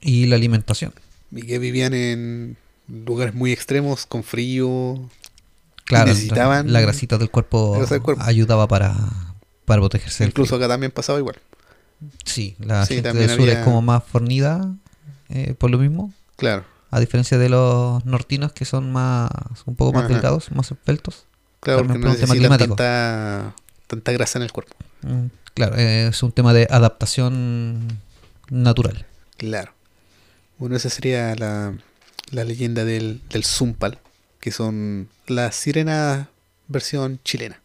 Speaker 3: Y la alimentación.
Speaker 2: Y que vivían en lugares muy extremos, con frío,
Speaker 3: Claro,
Speaker 2: necesitaban
Speaker 3: la, grasita del cuerpo,
Speaker 2: grasa del cuerpo.
Speaker 3: ayudaba para, para protegerse.
Speaker 2: Incluso acá también pasaba igual.
Speaker 3: Sí, la
Speaker 2: Sí,
Speaker 3: gente del sur es como más fornida eh, por lo mismo,
Speaker 2: Claro,
Speaker 3: a diferencia de los nortinos que son más un poco más
Speaker 2: Ajá.
Speaker 3: delgados, más esbeltos.
Speaker 2: claro, porque
Speaker 3: por
Speaker 2: no necesitan tanta, tanta grasa en el cuerpo.
Speaker 3: Mm, Claro, eh, es un tema de adaptación natural.
Speaker 2: Claro. Bueno, esa sería la, la leyenda del, del Zumpal, que son las sirenas versión chilena,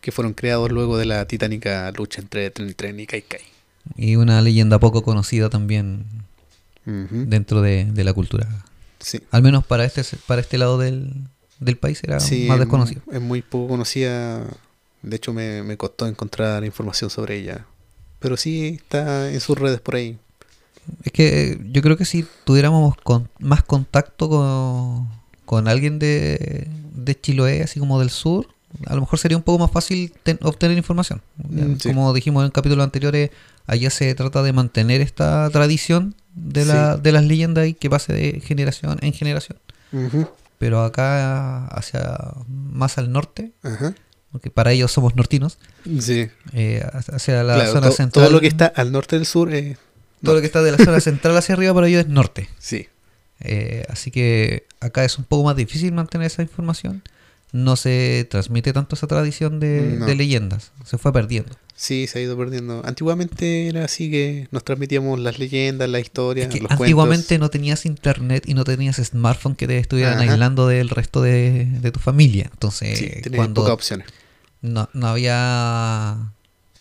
Speaker 2: que fueron creados luego de la titánica lucha entre Tren Tren y Kai Kai.
Speaker 3: Y una leyenda poco conocida también dentro de, de la cultura.
Speaker 2: Sí.
Speaker 3: Al menos para este para este lado del, del país era
Speaker 2: Sí,
Speaker 3: más
Speaker 2: es
Speaker 3: desconocido.
Speaker 2: mu- Es muy poco conocida. De hecho, me, me costó encontrar información sobre ella. Pero sí está en sus redes por ahí.
Speaker 3: Es que eh, yo creo que si tuviéramos con- más contacto con, con alguien de, de Chiloé, así como del sur, a lo mejor sería un poco más fácil ten- obtener información.
Speaker 2: Mm, sí.
Speaker 3: Como dijimos en capítulos anteriores, allá se trata de mantener esta tradición de, la,
Speaker 2: Sí.
Speaker 3: de las leyendas y que pase de generación en generación. Pero acá, hacia más al norte,
Speaker 2: Ajá.
Speaker 3: porque para ellos somos nortinos,
Speaker 2: Sí.
Speaker 3: eh, hacia la
Speaker 2: Claro,
Speaker 3: zona
Speaker 2: to-
Speaker 3: central.
Speaker 2: todo lo que está al norte del sur es...
Speaker 3: todo lo que está de la zona central hacia arriba para ellos es norte.
Speaker 2: Sí.
Speaker 3: Eh, así que acá es un poco más difícil mantener esa información. No se transmite tanto esa tradición de,
Speaker 2: No.
Speaker 3: de leyendas. Se fue perdiendo.
Speaker 2: Sí, se ha ido perdiendo. Antiguamente era así que nos transmitíamos las leyendas, la historia,
Speaker 3: Es que
Speaker 2: los
Speaker 3: antiguamente
Speaker 2: cuentos.
Speaker 3: no tenías internet y no tenías smartphone que te estuvieran
Speaker 2: Ajá.
Speaker 3: aislando del resto de, de tu familia. Entonces,
Speaker 2: Sí, tenías
Speaker 3: cuando
Speaker 2: pocas opciones.
Speaker 3: no, no había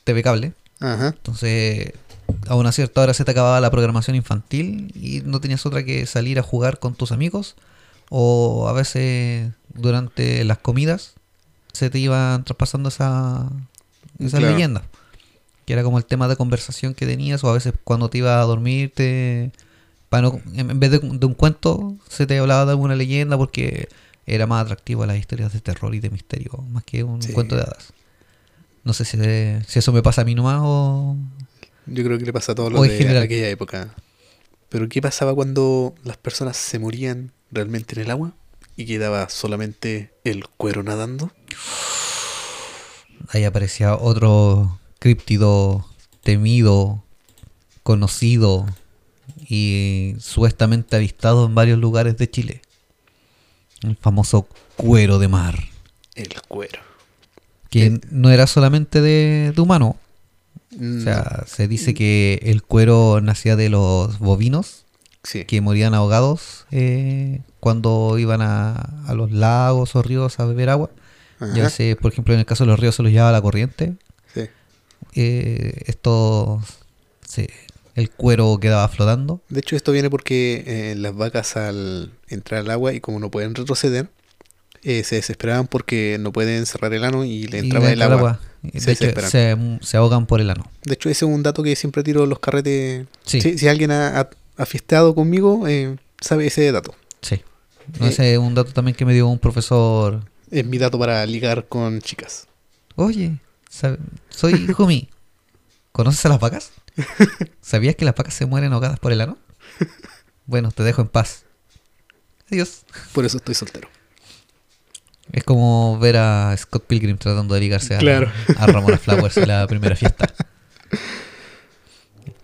Speaker 3: TV cable,
Speaker 2: Ajá.
Speaker 3: entonces a una cierta hora se te acababa la programación infantil y no tenías otra que salir a jugar con tus amigos o a veces durante las comidas se te iban traspasando esa, esa
Speaker 2: Claro.
Speaker 3: leyenda que era como el tema de conversación que tenías o a veces cuando te ibas a dormir te para no- en en vez de, de un cuento se te hablaba de alguna leyenda porque era más atractivo a las historias de terror y de misterio, más que un
Speaker 2: Sí.
Speaker 3: cuento de hadas. No sé si, si eso me pasa a mí nomás o...
Speaker 2: Yo creo que le pasa a todos los de
Speaker 3: general.
Speaker 2: aquella época. Pero ¿qué pasaba cuando las personas se morían realmente en el agua y quedaba solamente el cuero nadando?
Speaker 3: Ahí aparecía otro críptido temido, conocido y supuestamente avistado en varios lugares de Chile. El famoso cuero de mar,
Speaker 2: El cuero.
Speaker 3: que
Speaker 2: Eh.
Speaker 3: no era solamente de, de humano.
Speaker 2: Mm,
Speaker 3: O sea, se dice que el cuero nacía de los bovinos
Speaker 2: sí.
Speaker 3: que morían ahogados eh, cuando iban a, a los lagos o ríos a beber agua.
Speaker 2: Ajá,
Speaker 3: Ya veces, por ejemplo, en el caso de los ríos se los llevaba la corriente.
Speaker 2: sí.
Speaker 3: eh, esto se- el cuero quedaba flotando
Speaker 2: De hecho, esto viene porque eh, las vacas al entrar al agua y como no pueden retroceder, eh, se desesperaban porque no pueden cerrar el ano y le entraba el agua.
Speaker 3: Y
Speaker 2: Se
Speaker 3: de hecho, se, se ahogan por el ano.
Speaker 2: De hecho, ese es un dato que siempre tiro los carretes.
Speaker 3: Sí.
Speaker 2: Si, si alguien ha, ha, conmigo, eh, sabe ese dato.
Speaker 3: Sí. No,
Speaker 2: Eh.
Speaker 3: ese es un dato también que me dio un profesor.
Speaker 2: Es mi dato para ligar con chicas.
Speaker 3: Oye, soy Jumi. ¿Conoces a las vacas? ¿Sabías que las vacas se mueren ahogadas por el ano? Bueno, te dejo en paz. Adiós.
Speaker 2: Por eso estoy soltero.
Speaker 3: Es como ver a Scott Pilgrim tratando de ligarse a,
Speaker 2: Claro.
Speaker 3: a Ramona Flowers en la primera fiesta.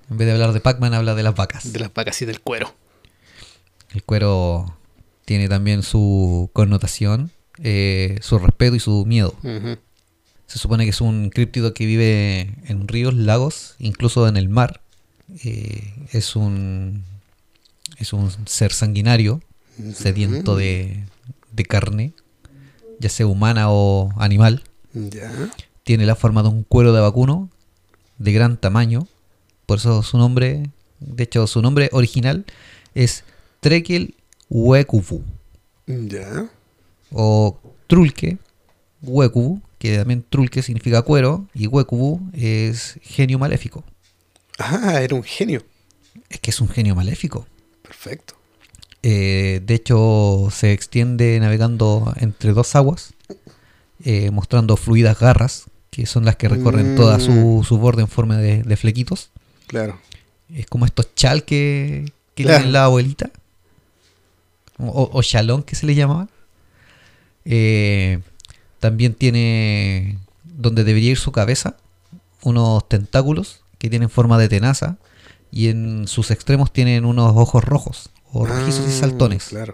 Speaker 3: En vez de hablar de Pac-Man, habla de las vacas.
Speaker 2: De las vacas y del cuero.
Speaker 3: El cuero tiene también su connotación, eh, su respeto y su miedo. Se supone que es un críptido que vive en ríos, lagos, incluso en el mar. Eh, es un es un ser sanguinario, sediento de, de carne, ya sea humana o animal.
Speaker 2: Ya.
Speaker 3: Tiene la forma de un cuero de vacuno de gran tamaño. Por eso su nombre, de hecho, su nombre original es Trekel huecubu
Speaker 2: Ya.
Speaker 3: o Trulque huecubu, que también Trulque significa cuero y huecubu es genio maléfico.
Speaker 2: Ah, era un genio.
Speaker 3: Es que es un genio maléfico.
Speaker 2: Perfecto.
Speaker 3: Eh, de hecho, se extiende navegando entre dos aguas, eh, mostrando fluidas garras, que son las que recorren
Speaker 2: Mm.
Speaker 3: toda su, su borde en forma de, de flequitos.
Speaker 2: Claro.
Speaker 3: Es como estos chal que, que
Speaker 2: Claro.
Speaker 3: la abuelita. O, o chalón que se le llamaba. Eh, también tiene donde debería ir su cabeza unos tentáculos que tienen forma de tenaza y en sus extremos tienen unos ojos rojos o rojizos y
Speaker 2: Ah,
Speaker 3: saltones.
Speaker 2: Claro.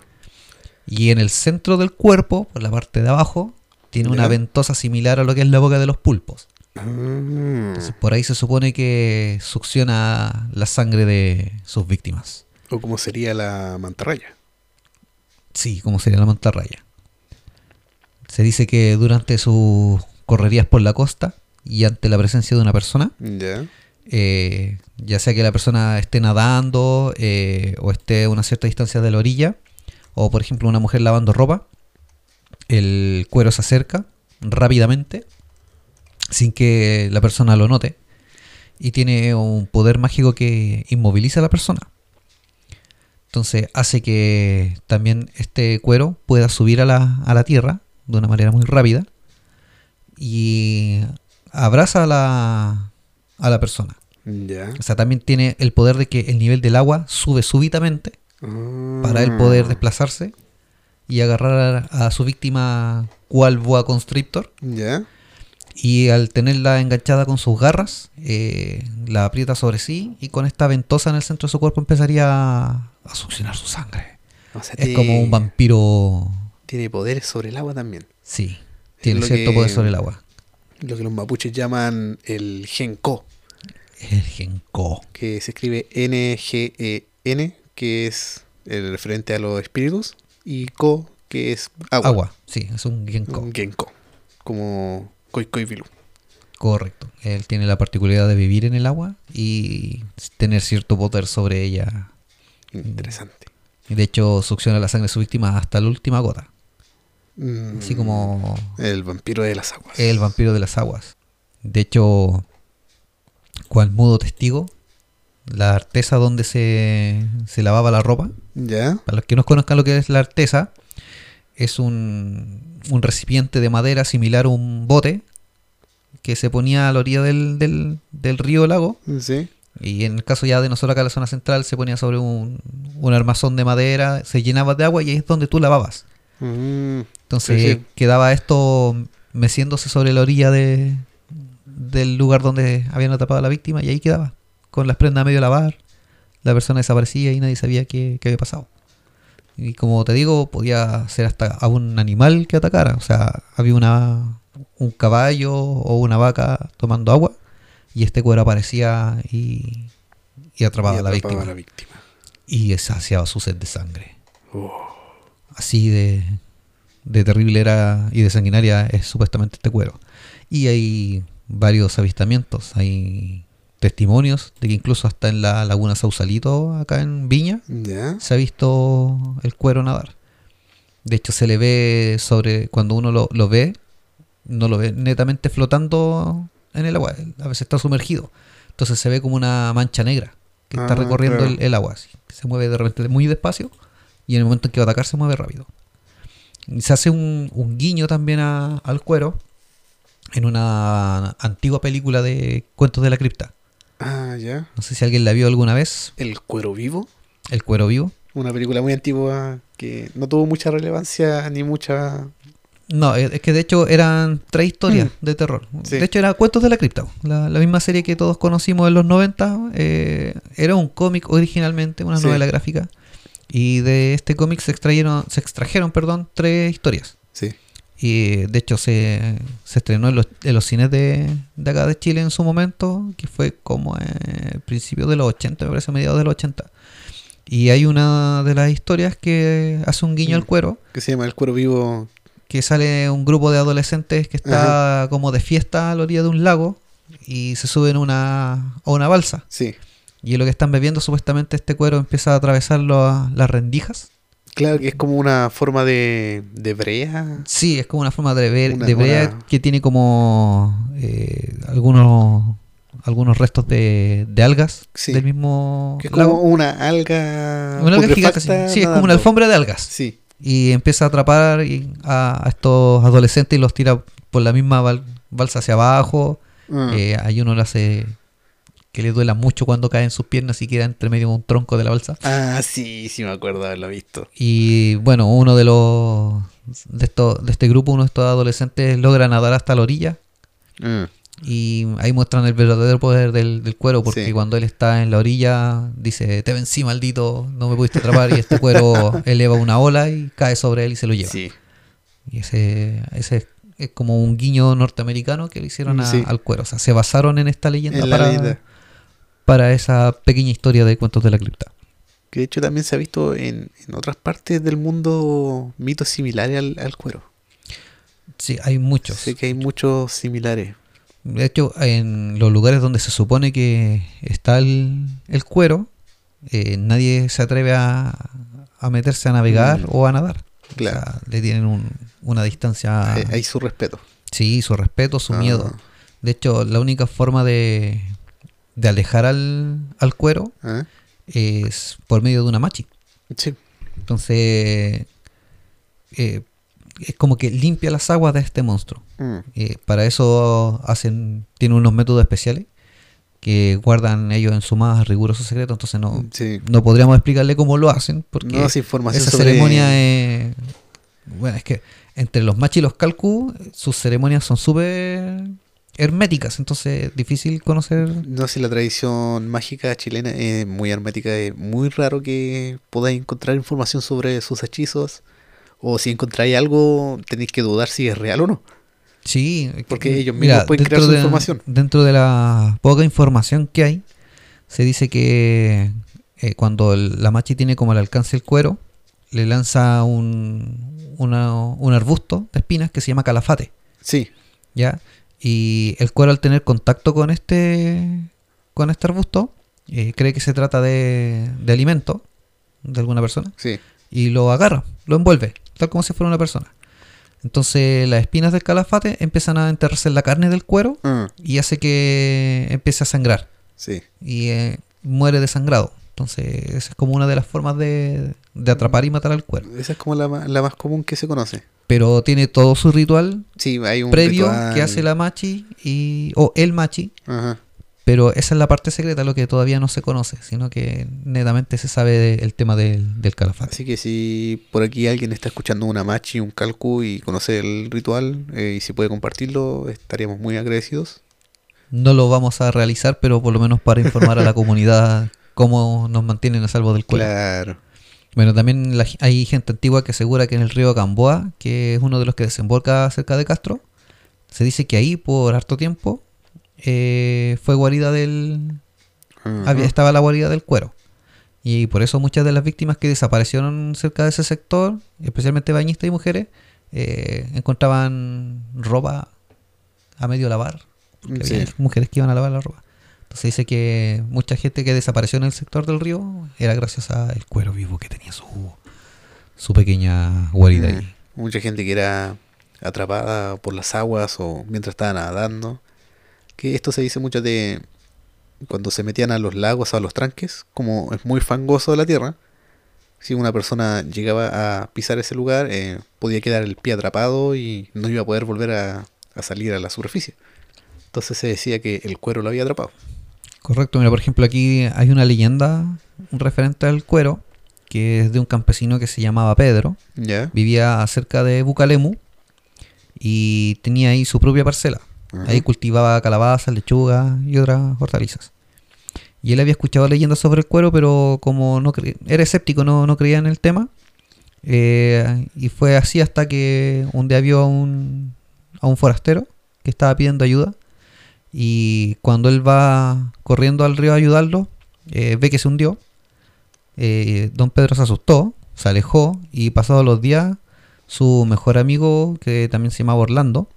Speaker 3: Y en el centro del cuerpo, por la parte de abajo, tiene una ventosa similar a lo que es la boca de los pulpos.
Speaker 2: Ah,
Speaker 3: Entonces, por ahí se supone que succiona la sangre de sus víctimas.
Speaker 2: o como sería la mantarraya.
Speaker 3: Sí, como sería la mantarraya. Se dice que durante sus correrías por la costa y ante la presencia de una persona,
Speaker 2: Ya.
Speaker 3: Eh, ya sea que la persona esté nadando eh, o esté a una cierta distancia de la orilla, o por ejemplo una mujer lavando ropa, el cuero se acerca rápidamente sin que la persona lo note y tiene un poder mágico que inmoviliza a la persona. Entonces hace que también este cuero pueda subir a la, a la tierra de una manera muy rápida y abraza a la, a la persona.
Speaker 2: Ya.
Speaker 3: O sea, también tiene el poder de que el nivel del agua sube súbitamente para él poder
Speaker 2: Ah,
Speaker 3: desplazarse y agarrar a, a su víctima cual boa constrictor.
Speaker 2: Ya.
Speaker 3: Y al tenerla enganchada con sus garras, eh, la aprieta sobre sí y con esta ventosa en el centro de su cuerpo empezaría a, a succionar su sangre.
Speaker 2: O sea,
Speaker 3: Es como un vampiro.
Speaker 2: Tiene poderes sobre el agua también.
Speaker 3: Sí, tiene cierto
Speaker 2: que-
Speaker 3: poder sobre el agua.
Speaker 2: Lo que los mapuches llaman el genko,
Speaker 3: El genko.
Speaker 2: que se escribe N-G-E-N, que es el referente a los espíritus, y ko, que es agua.
Speaker 3: Agua, sí, es un genko.
Speaker 2: Un genko, como koi koi bilu.
Speaker 3: Correcto. Él tiene la particularidad de vivir en el agua y tener cierto poder sobre ella.
Speaker 2: Interesante.
Speaker 3: Y de hecho succiona la sangre de su víctima hasta la última gota.
Speaker 2: Mm,
Speaker 3: Así como
Speaker 2: El vampiro de las aguas.
Speaker 3: el vampiro de las aguas. De hecho, cual mudo testigo, la artesa donde se, se lavaba la ropa,
Speaker 2: ¿Ya?
Speaker 3: para los que no conozcan lo que es la artesa, es un, un recipiente de madera similar a un bote que se ponía a la orilla del, del, del río o lago.
Speaker 2: Sí.
Speaker 3: Y en el caso ya de nosotros acá en la zona central se ponía sobre un, un armazón de madera, se llenaba de agua y ahí es donde tú lavabas.
Speaker 2: Mm,
Speaker 3: Entonces
Speaker 2: Sí, sí.
Speaker 3: quedaba esto meciéndose sobre la orilla de, del lugar donde habían atrapado a la víctima y ahí quedaba, con las prendas a medio lavar. La persona desaparecía y nadie sabía qué, qué había pasado. Y como te digo, podía ser hasta a un animal que atacara. O sea, había una, un caballo o una vaca tomando agua y este cuero aparecía y, y atrapaba
Speaker 2: y
Speaker 3: a la víctima.
Speaker 2: a la víctima.
Speaker 3: Y saciaba su sed de sangre
Speaker 2: Oh,
Speaker 3: así de, de terrible era y de sanguinaria es supuestamente este cuero. Y hay varios avistamientos, hay testimonios de que incluso hasta en la laguna Sausalito, acá en Viña, se ha visto el cuero nadar. De hecho, se le ve sobre, cuando uno lo, lo ve, no lo ve netamente flotando en el agua, a veces está sumergido. Entonces se ve como una mancha negra que está
Speaker 2: Ah,
Speaker 3: recorriendo
Speaker 2: claro.
Speaker 3: el, el agua, así, se mueve de repente muy despacio y en el momento en que va a atacar se mueve rápido. Y se hace un, un guiño también a- al cuero en una antigua película de Cuentos de la Cripta.
Speaker 2: Ah, ya.
Speaker 3: No sé si alguien la vio alguna vez,
Speaker 2: El cuero vivo.
Speaker 3: El cuero vivo.
Speaker 2: Una película muy antigua que no tuvo mucha relevancia ni mucha.
Speaker 3: No, es que de hecho eran tres historias
Speaker 2: Mm.
Speaker 3: de terror.
Speaker 2: Sí.
Speaker 3: De hecho era Cuentos de la Cripta, la, la misma serie que todos conocimos en los 90. eh, era un cómic originalmente, una
Speaker 2: Sí.
Speaker 3: novela gráfica. Y de este cómic se extrajeron, se extrajeron perdón, tres historias. Y de hecho se, se estrenó en los, en los cines de, de acá de Chile en su momento, que fue como a principios de los 80, me parece, mediados de los 80. Y hay una de las historias que hace un guiño al cuero,
Speaker 2: Que se llama El cuero vivo.
Speaker 3: que sale un grupo de adolescentes que está como de fiesta a la orilla de un lago y se suben una, a una balsa.
Speaker 2: Sí.
Speaker 3: Y lo que están bebiendo, supuestamente este cuero empieza a atravesar lo- las rendijas.
Speaker 2: Claro que es como una forma de, de brea.
Speaker 3: Sí, es como una forma de, ver,
Speaker 2: Una-
Speaker 3: de brea
Speaker 2: una-
Speaker 3: que tiene como eh, algunos algunos restos de, de algas
Speaker 2: Sí.
Speaker 3: del mismo
Speaker 2: Que es
Speaker 3: lago.
Speaker 2: como una alga.
Speaker 3: Una alga gigante, sí. es como una alfombra de algas.
Speaker 2: Sí.
Speaker 3: Y empieza a atrapar y- a, a estos adolescentes y los tira por la misma bal- balsa hacia abajo.
Speaker 2: Ah,
Speaker 3: Eh, hay uno le hace que le duela mucho cuando cae en sus piernas y queda entre medio de un tronco de la balsa.
Speaker 2: Ah, sí, sí me acuerdo haberlo visto.
Speaker 3: Y bueno, uno de los de, estos, de este grupo, uno de estos adolescentes logra nadar hasta la orilla
Speaker 2: Ah,
Speaker 3: y ahí muestran el verdadero poder del, del cuero porque
Speaker 2: Sí.
Speaker 3: cuando él está en la orilla dice, te vencí maldito, no me pudiste atrapar y este cuero eleva una ola y cae sobre él y se lo lleva.
Speaker 2: sí.
Speaker 3: Y ese, ese es, es como un guiño norteamericano que le hicieron a-
Speaker 2: Sí.
Speaker 3: al cuero. O sea, se basaron en esta leyenda
Speaker 2: En
Speaker 3: para,
Speaker 2: leyenda.
Speaker 3: Para esa pequeña historia de cuentos de la cripta.
Speaker 2: Que de hecho también se ha visto en, en otras partes del mundo mitos similares al, al cuero.
Speaker 3: Sí, hay muchos.
Speaker 2: Sé que hay muchos similares.
Speaker 3: De hecho, en los lugares donde se supone que está el, el cuero, eh, nadie se atreve a, a meterse a navegar
Speaker 2: Mm.
Speaker 3: o a nadar.
Speaker 2: Claro.
Speaker 3: O sea, le tienen un- una distancia.
Speaker 2: Hay, hay su respeto.
Speaker 3: Sí, su respeto, su
Speaker 2: Ah.
Speaker 3: miedo. De hecho, la única forma de, de alejar al, al cuero
Speaker 2: ¿Ah?
Speaker 3: es por medio de una machi.
Speaker 2: Sí.
Speaker 3: Entonces, eh, es como que limpia las aguas de este monstruo.
Speaker 2: Mm.
Speaker 3: Eh, para eso hacen, tienen unos métodos especiales que guardan ellos en su más riguroso secreto. Entonces no,
Speaker 2: Sí.
Speaker 3: no podríamos explicarle cómo lo hacen porque
Speaker 2: No, es información
Speaker 3: esa
Speaker 2: sobre-
Speaker 3: ceremonia es... Bueno, es que entre los machis y los calcu, sus ceremonias son súper herméticas, entonces es difícil conocer...
Speaker 2: No sé, la tradición mágica chilena es muy hermética. Es muy raro que podáis encontrar información sobre sus hechizos. O si encontráis algo, tenéis que dudar si es real o no.
Speaker 3: Sí,
Speaker 2: Porque
Speaker 3: que-
Speaker 2: ellos mismos pueden crear su
Speaker 3: de-
Speaker 2: información.
Speaker 3: Dentro de la poca información que hay, se dice que eh, cuando el- la machi tiene como al alcance el cuero, le lanza un, una- un arbusto de espinas que se llama calafate,
Speaker 2: Sí.
Speaker 3: ¿ya? Y el cuero al tener contacto con este con este arbusto, eh, cree que se trata de, de alimento de alguna persona
Speaker 2: Sí.
Speaker 3: y lo agarra, lo envuelve, tal como si fuera una persona. Entonces las espinas del calafate empiezan a enterrarse en la carne del cuero
Speaker 2: Ah,
Speaker 3: y hace que empiece a sangrar
Speaker 2: sí.
Speaker 3: y eh, muere desangrado. Entonces, esa es como una de las formas de, de atrapar y matar al cuero.
Speaker 2: Esa es como la, la más común que se conoce.
Speaker 3: Pero tiene todo su ritual
Speaker 2: Sí, hay un
Speaker 3: previo
Speaker 2: ritual.
Speaker 3: que hace la machi y, o el machi,
Speaker 2: Ajá.
Speaker 3: pero esa es la parte secreta, lo que todavía no se conoce, sino que netamente se sabe de- el tema del, del calafate.
Speaker 2: Así que si por aquí alguien está escuchando una machi, un calcu y conoce el ritual eh, y si puede compartirlo, estaríamos muy agradecidos.
Speaker 3: No lo vamos a realizar, pero por lo menos para informar a la comunidad cómo nos mantienen a salvo del cuero.
Speaker 2: Claro.
Speaker 3: Bueno, también la- hay gente antigua que asegura que en el río Gamboa, que es uno de los que desemboca cerca de Castro, se dice que ahí por harto tiempo eh, fue guarida del... Había- estaba la guarida del cuero. Y por eso muchas de las víctimas que desaparecieron cerca de ese sector, especialmente bañistas y mujeres, eh, encontraban ropa a medio lavar. porque
Speaker 2: Sí.
Speaker 3: había mujeres que iban a lavar la ropa. Entonces dice que mucha gente que desapareció en el sector del río era gracias al cuero vivo que tenía su, su pequeña guarida ahí.
Speaker 2: Mm. Mucha gente que era atrapada por las aguas o mientras estaba nadando. Que esto se dice mucho de cuando se metían a los lagos a los tranques, como es muy fangoso la tierra. Si una persona llegaba a pisar ese lugar, eh, podía quedar el pie atrapado y no iba a poder volver a, a salir a la superficie. Entonces se decía que el cuero lo había atrapado.
Speaker 3: Correcto, mira, por ejemplo, aquí hay una leyenda referente al cuero, que es de un campesino que se llamaba Pedro, vivía cerca de Bucalemu y tenía ahí su propia parcela. Ahí cultivaba calabazas, lechugas y otras hortalizas. Y él había escuchado leyendas sobre el cuero, pero como no era escéptico, no, no creía en el tema. Eh, y fue así hasta que un día vio a un, a un forastero que estaba pidiendo ayuda. Y cuando él va corriendo al río a ayudarlo, eh, ve que se hundió. Eh, don Pedro se asustó, se alejó y pasados los días, su mejor amigo, que también se llamaba Orlando,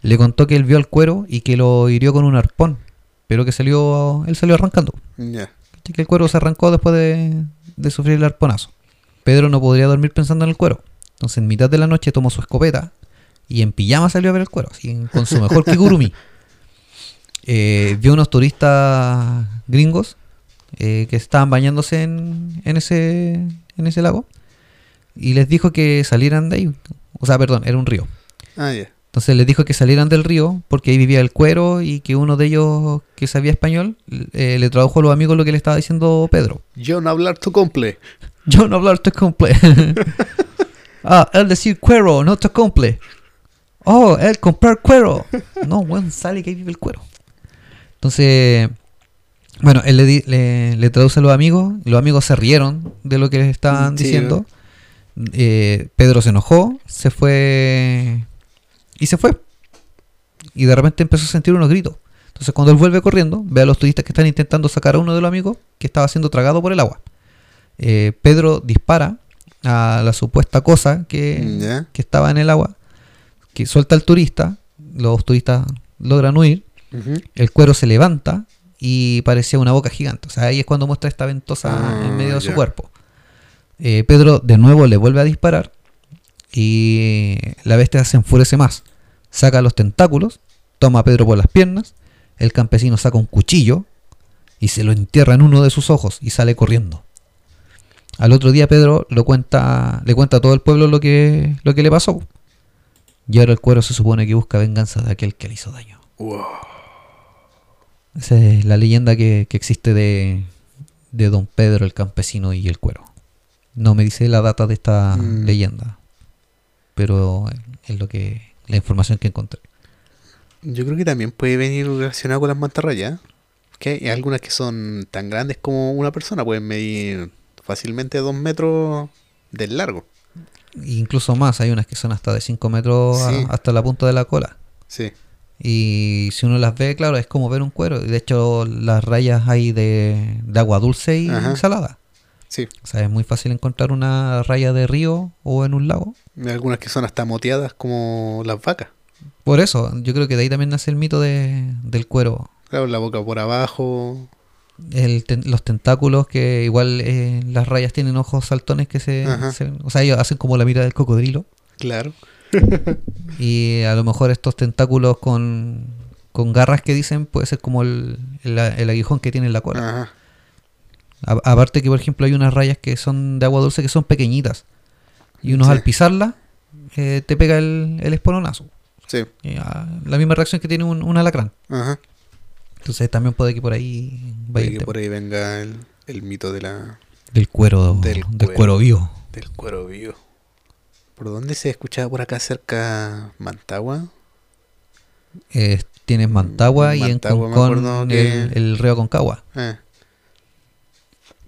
Speaker 3: le contó que él vio al cuero y que lo hirió con un arpón, pero que salió, él salió arrancando.
Speaker 2: Ya.
Speaker 3: Así que el cuero se arrancó después de, de sufrir el arponazo. Pedro no podría dormir pensando en el cuero. Entonces en mitad de la noche tomó su escopeta y en pijama salió a ver el cuero, así, con su mejor kigurumi. Eh, vio unos turistas gringos eh, que estaban bañándose en, en ese, en ese lago y les dijo que salieran de ahí. O sea, perdón, era un río.
Speaker 2: Ah.
Speaker 3: Entonces les dijo que salieran del río porque ahí vivía el cuero y que uno de ellos que sabía español eh, le tradujo a los amigos lo que le estaba diciendo Pedro.
Speaker 2: Yo no hablar tu comple.
Speaker 3: Yo no hablar te cumple. ah, él decir cuero, no te cumple. Oh, él comprar cuero. No, bueno, sale que ahí vive el cuero. Entonces, bueno, él le, di- le, le traduce a los amigos. Los amigos se rieron de lo que les estaban
Speaker 2: Sí,
Speaker 3: diciendo. Eh, Pedro se enojó, se fue y se fue. Y de repente empezó a sentir unos gritos. Entonces, cuando él vuelve corriendo, ve a los turistas que están intentando sacar a uno de los amigos que estaba siendo tragado por el agua. Eh, Pedro dispara a la supuesta cosa que, que estaba en el agua, que suelta al turista, los turistas logran huir, El cuero se levanta y parecía una boca gigante. O sea, ahí es cuando muestra esta ventosa
Speaker 2: Ah,
Speaker 3: en medio de su cuerpo. Eh, Pedro de nuevo le vuelve a disparar y la bestia se enfurece más. Saca los tentáculos, toma a Pedro por las piernas, el campesino saca un cuchillo y se lo entierra en uno de sus ojos y sale corriendo. Al otro día Pedro lo cuenta, le cuenta a todo el pueblo lo que, lo que le pasó. Y ahora el cuero se supone que busca venganza de aquel que le hizo daño.
Speaker 2: Wow.
Speaker 3: Esa es la leyenda que, que existe de, de Don Pedro el campesino y el cuero. No me dice la data de esta
Speaker 2: Mm.
Speaker 3: leyenda, pero es lo que la información que encontré.
Speaker 2: Yo creo que también puede venir relacionado con las mantarrayas. Que hay algunas que son tan grandes como una persona, pueden medir fácilmente dos metros del largo.
Speaker 3: Incluso más, hay unas que son hasta de 5 metros a- hasta la punta de la cola.
Speaker 2: Sí.
Speaker 3: Y si uno las ve, claro, es como ver un cuero. De hecho, las rayas hay de, de agua dulce y
Speaker 2: Ajá.
Speaker 3: salada.
Speaker 2: Sí.
Speaker 3: O sea, es muy fácil encontrar una raya de río o en un lago.
Speaker 2: Hay algunas que son hasta moteadas como las vacas.
Speaker 3: Por eso, yo creo que de ahí también nace el mito de, del cuero.
Speaker 2: Claro, la boca por abajo.
Speaker 3: El ten- los tentáculos que igual eh, las rayas tienen ojos saltones que se, se- O sea, ellos hacen como la mira del cocodrilo.
Speaker 2: Claro.
Speaker 3: Y a lo mejor estos tentáculos con, con garras que dicen puede ser como el, el- el aguijón que tiene en la cola.
Speaker 2: Ajá.
Speaker 3: A- aparte que, por ejemplo, hay unas rayas que son de agua dulce que son pequeñitas. Y unos
Speaker 2: Sí.
Speaker 3: al pisarla eh, te pega el, el espolonazo.
Speaker 2: Sí.
Speaker 3: Y, ah, la misma reacción que tiene un, un alacrán.
Speaker 2: Ajá.
Speaker 3: Entonces también puede que por ahí vaya
Speaker 2: Puede que por ahí venga el, el mito de la,
Speaker 3: del cuero
Speaker 2: Del
Speaker 3: del,
Speaker 2: cuero.
Speaker 3: cuero vivo.
Speaker 2: del cuero vivo. ¿Por dónde se escuchaba por acá cerca Mantagua?
Speaker 3: Eh, tienes Mantagua, y en Concón
Speaker 2: que-
Speaker 3: el, el río Concagua.
Speaker 2: Ah.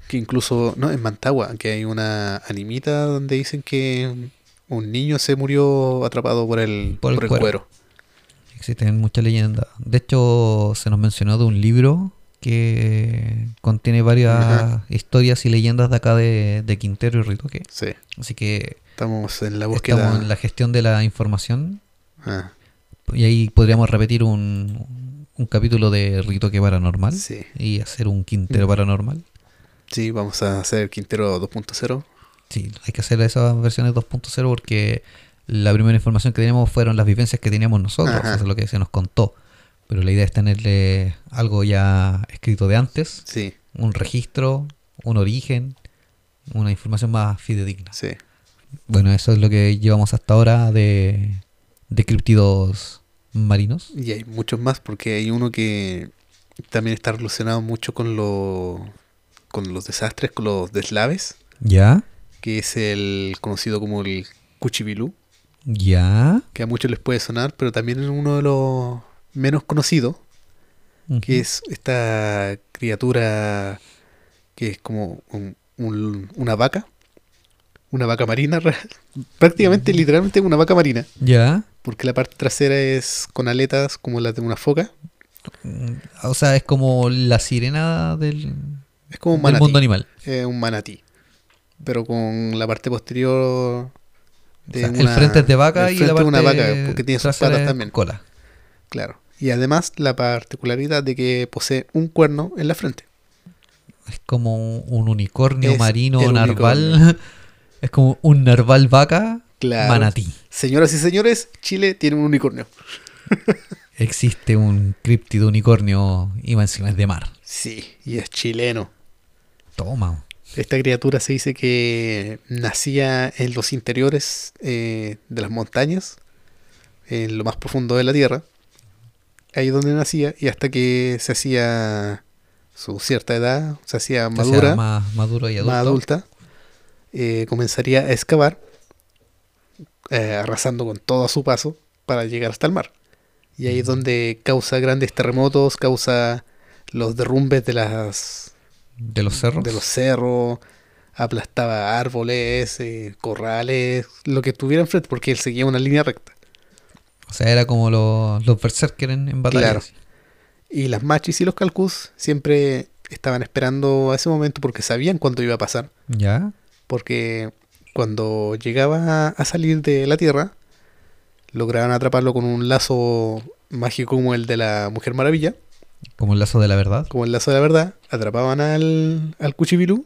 Speaker 2: Que incluso, no, en Mantagua, que hay una animita donde dicen que un niño se murió atrapado por el,
Speaker 3: Por el
Speaker 2: por el
Speaker 3: cuero.
Speaker 2: cuero.
Speaker 3: Existen muchas leyendas. De hecho, se nos mencionó de un libro que contiene varias
Speaker 2: Ajá.
Speaker 3: historias y leyendas de acá de, de Quintero y Ritoque.
Speaker 2: Sí,
Speaker 3: Así que
Speaker 2: estamos en la búsqueda.
Speaker 3: estamos en la gestión de la información
Speaker 2: Ah,
Speaker 3: y ahí podríamos repetir un, un capítulo de Ritoque Paranormal
Speaker 2: sí.
Speaker 3: y hacer un Quintero Paranormal.
Speaker 2: sí, vamos a hacer Quintero 2.0.
Speaker 3: Sí, hay que hacer esas versiones 2.0 porque la primera información que teníamos fueron las vivencias que teníamos nosotros,
Speaker 2: Ajá.
Speaker 3: eso es lo que se nos contó. Pero la idea es tenerle algo ya escrito de antes,
Speaker 2: Sí,
Speaker 3: un registro, un origen, una información más fidedigna.
Speaker 2: sí.
Speaker 3: Bueno, eso es lo que llevamos hasta ahora de, de criptidos marinos.
Speaker 2: Y hay muchos más porque hay uno que también está relacionado mucho con, lo, con los desastres, con los deslaves,
Speaker 3: ¿Ya?
Speaker 2: que es el conocido como el Cuchibilú.
Speaker 3: ¿Ya?
Speaker 2: que a muchos les puede sonar, pero también es uno de los menos conocidos, que es esta criatura que es como un- un- una vaca, una vaca marina, prácticamente, literalmente una vaca marina,
Speaker 3: ¿Ya?
Speaker 2: porque la parte trasera es con aletas como la de una foca,
Speaker 3: Mm, O sea, es como la sirena del,
Speaker 2: es como un
Speaker 3: del
Speaker 2: manatí,
Speaker 3: mundo animal.
Speaker 2: es un manatí, pero con la parte posterior
Speaker 3: O
Speaker 2: de
Speaker 3: sea, el
Speaker 2: una-
Speaker 3: frente es de vaca
Speaker 2: el
Speaker 3: y la parte
Speaker 2: de una vaca, porque tiene sus patas también.
Speaker 3: cola.
Speaker 2: Claro. Y además la particularidad de que posee un cuerno en la frente.
Speaker 3: Es como un, un unicornio
Speaker 2: Es
Speaker 3: marino narval. Es como un narval vaca
Speaker 2: Claro.
Speaker 3: manatí.
Speaker 2: Señoras y señores, Chile tiene un unicornio.
Speaker 3: Existe un críptido unicornio y encima es de mar.
Speaker 2: Sí, y es chileno.
Speaker 3: Toma.
Speaker 2: Esta criatura se dice que nacía en los interiores eh, de las montañas, en lo más profundo de la tierra. Ahí donde nacía, y hasta que se hacía su cierta edad, se hacía madura,
Speaker 3: más maduro y adulto.
Speaker 2: más adulta, eh, comenzaría a excavar, eh, arrasando con todo a su paso para llegar hasta el mar. Y ahí es donde causa grandes terremotos, causa los derrumbes de las
Speaker 3: De los cerros.
Speaker 2: de los cerros, aplastaba árboles, eh, corrales, lo que tuviera enfrente, porque él seguía una línea recta.
Speaker 3: O sea, era como los, los berserker en, en batalla.
Speaker 2: Claro. Y las machis y los calcus siempre estaban esperando a ese momento porque sabían cuándo iba a pasar.
Speaker 3: ¿Ya?
Speaker 2: Porque cuando llegaba a, salir de la Tierra, lograban atraparlo con un lazo mágico como el de la Mujer Maravilla,
Speaker 3: Como el lazo de la verdad.
Speaker 2: como el lazo de la verdad, atrapaban al, al Cuchibilú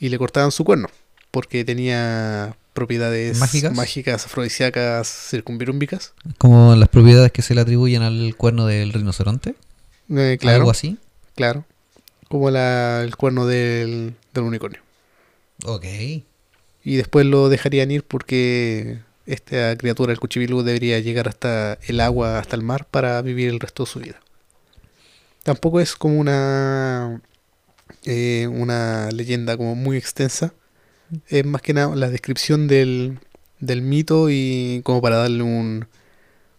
Speaker 2: y le cortaban su cuerno, porque tenía propiedades
Speaker 3: ¿Mágicas?
Speaker 2: mágicas afrodisíacas, circunvirúmbicas.
Speaker 3: Como las propiedades que se le atribuyen al cuerno del rinoceronte.
Speaker 2: Eh, claro,
Speaker 3: Algo así.
Speaker 2: claro. Como la- el cuerno del, del unicornio.
Speaker 3: Ok.
Speaker 2: Y después lo dejarían ir porque esta criatura, el Cuchibilú, debería llegar hasta el agua, hasta el mar, para vivir el resto de su vida. Tampoco es como una, eh, una leyenda como muy extensa. Es más que nada la descripción del, del mito y como para darle un,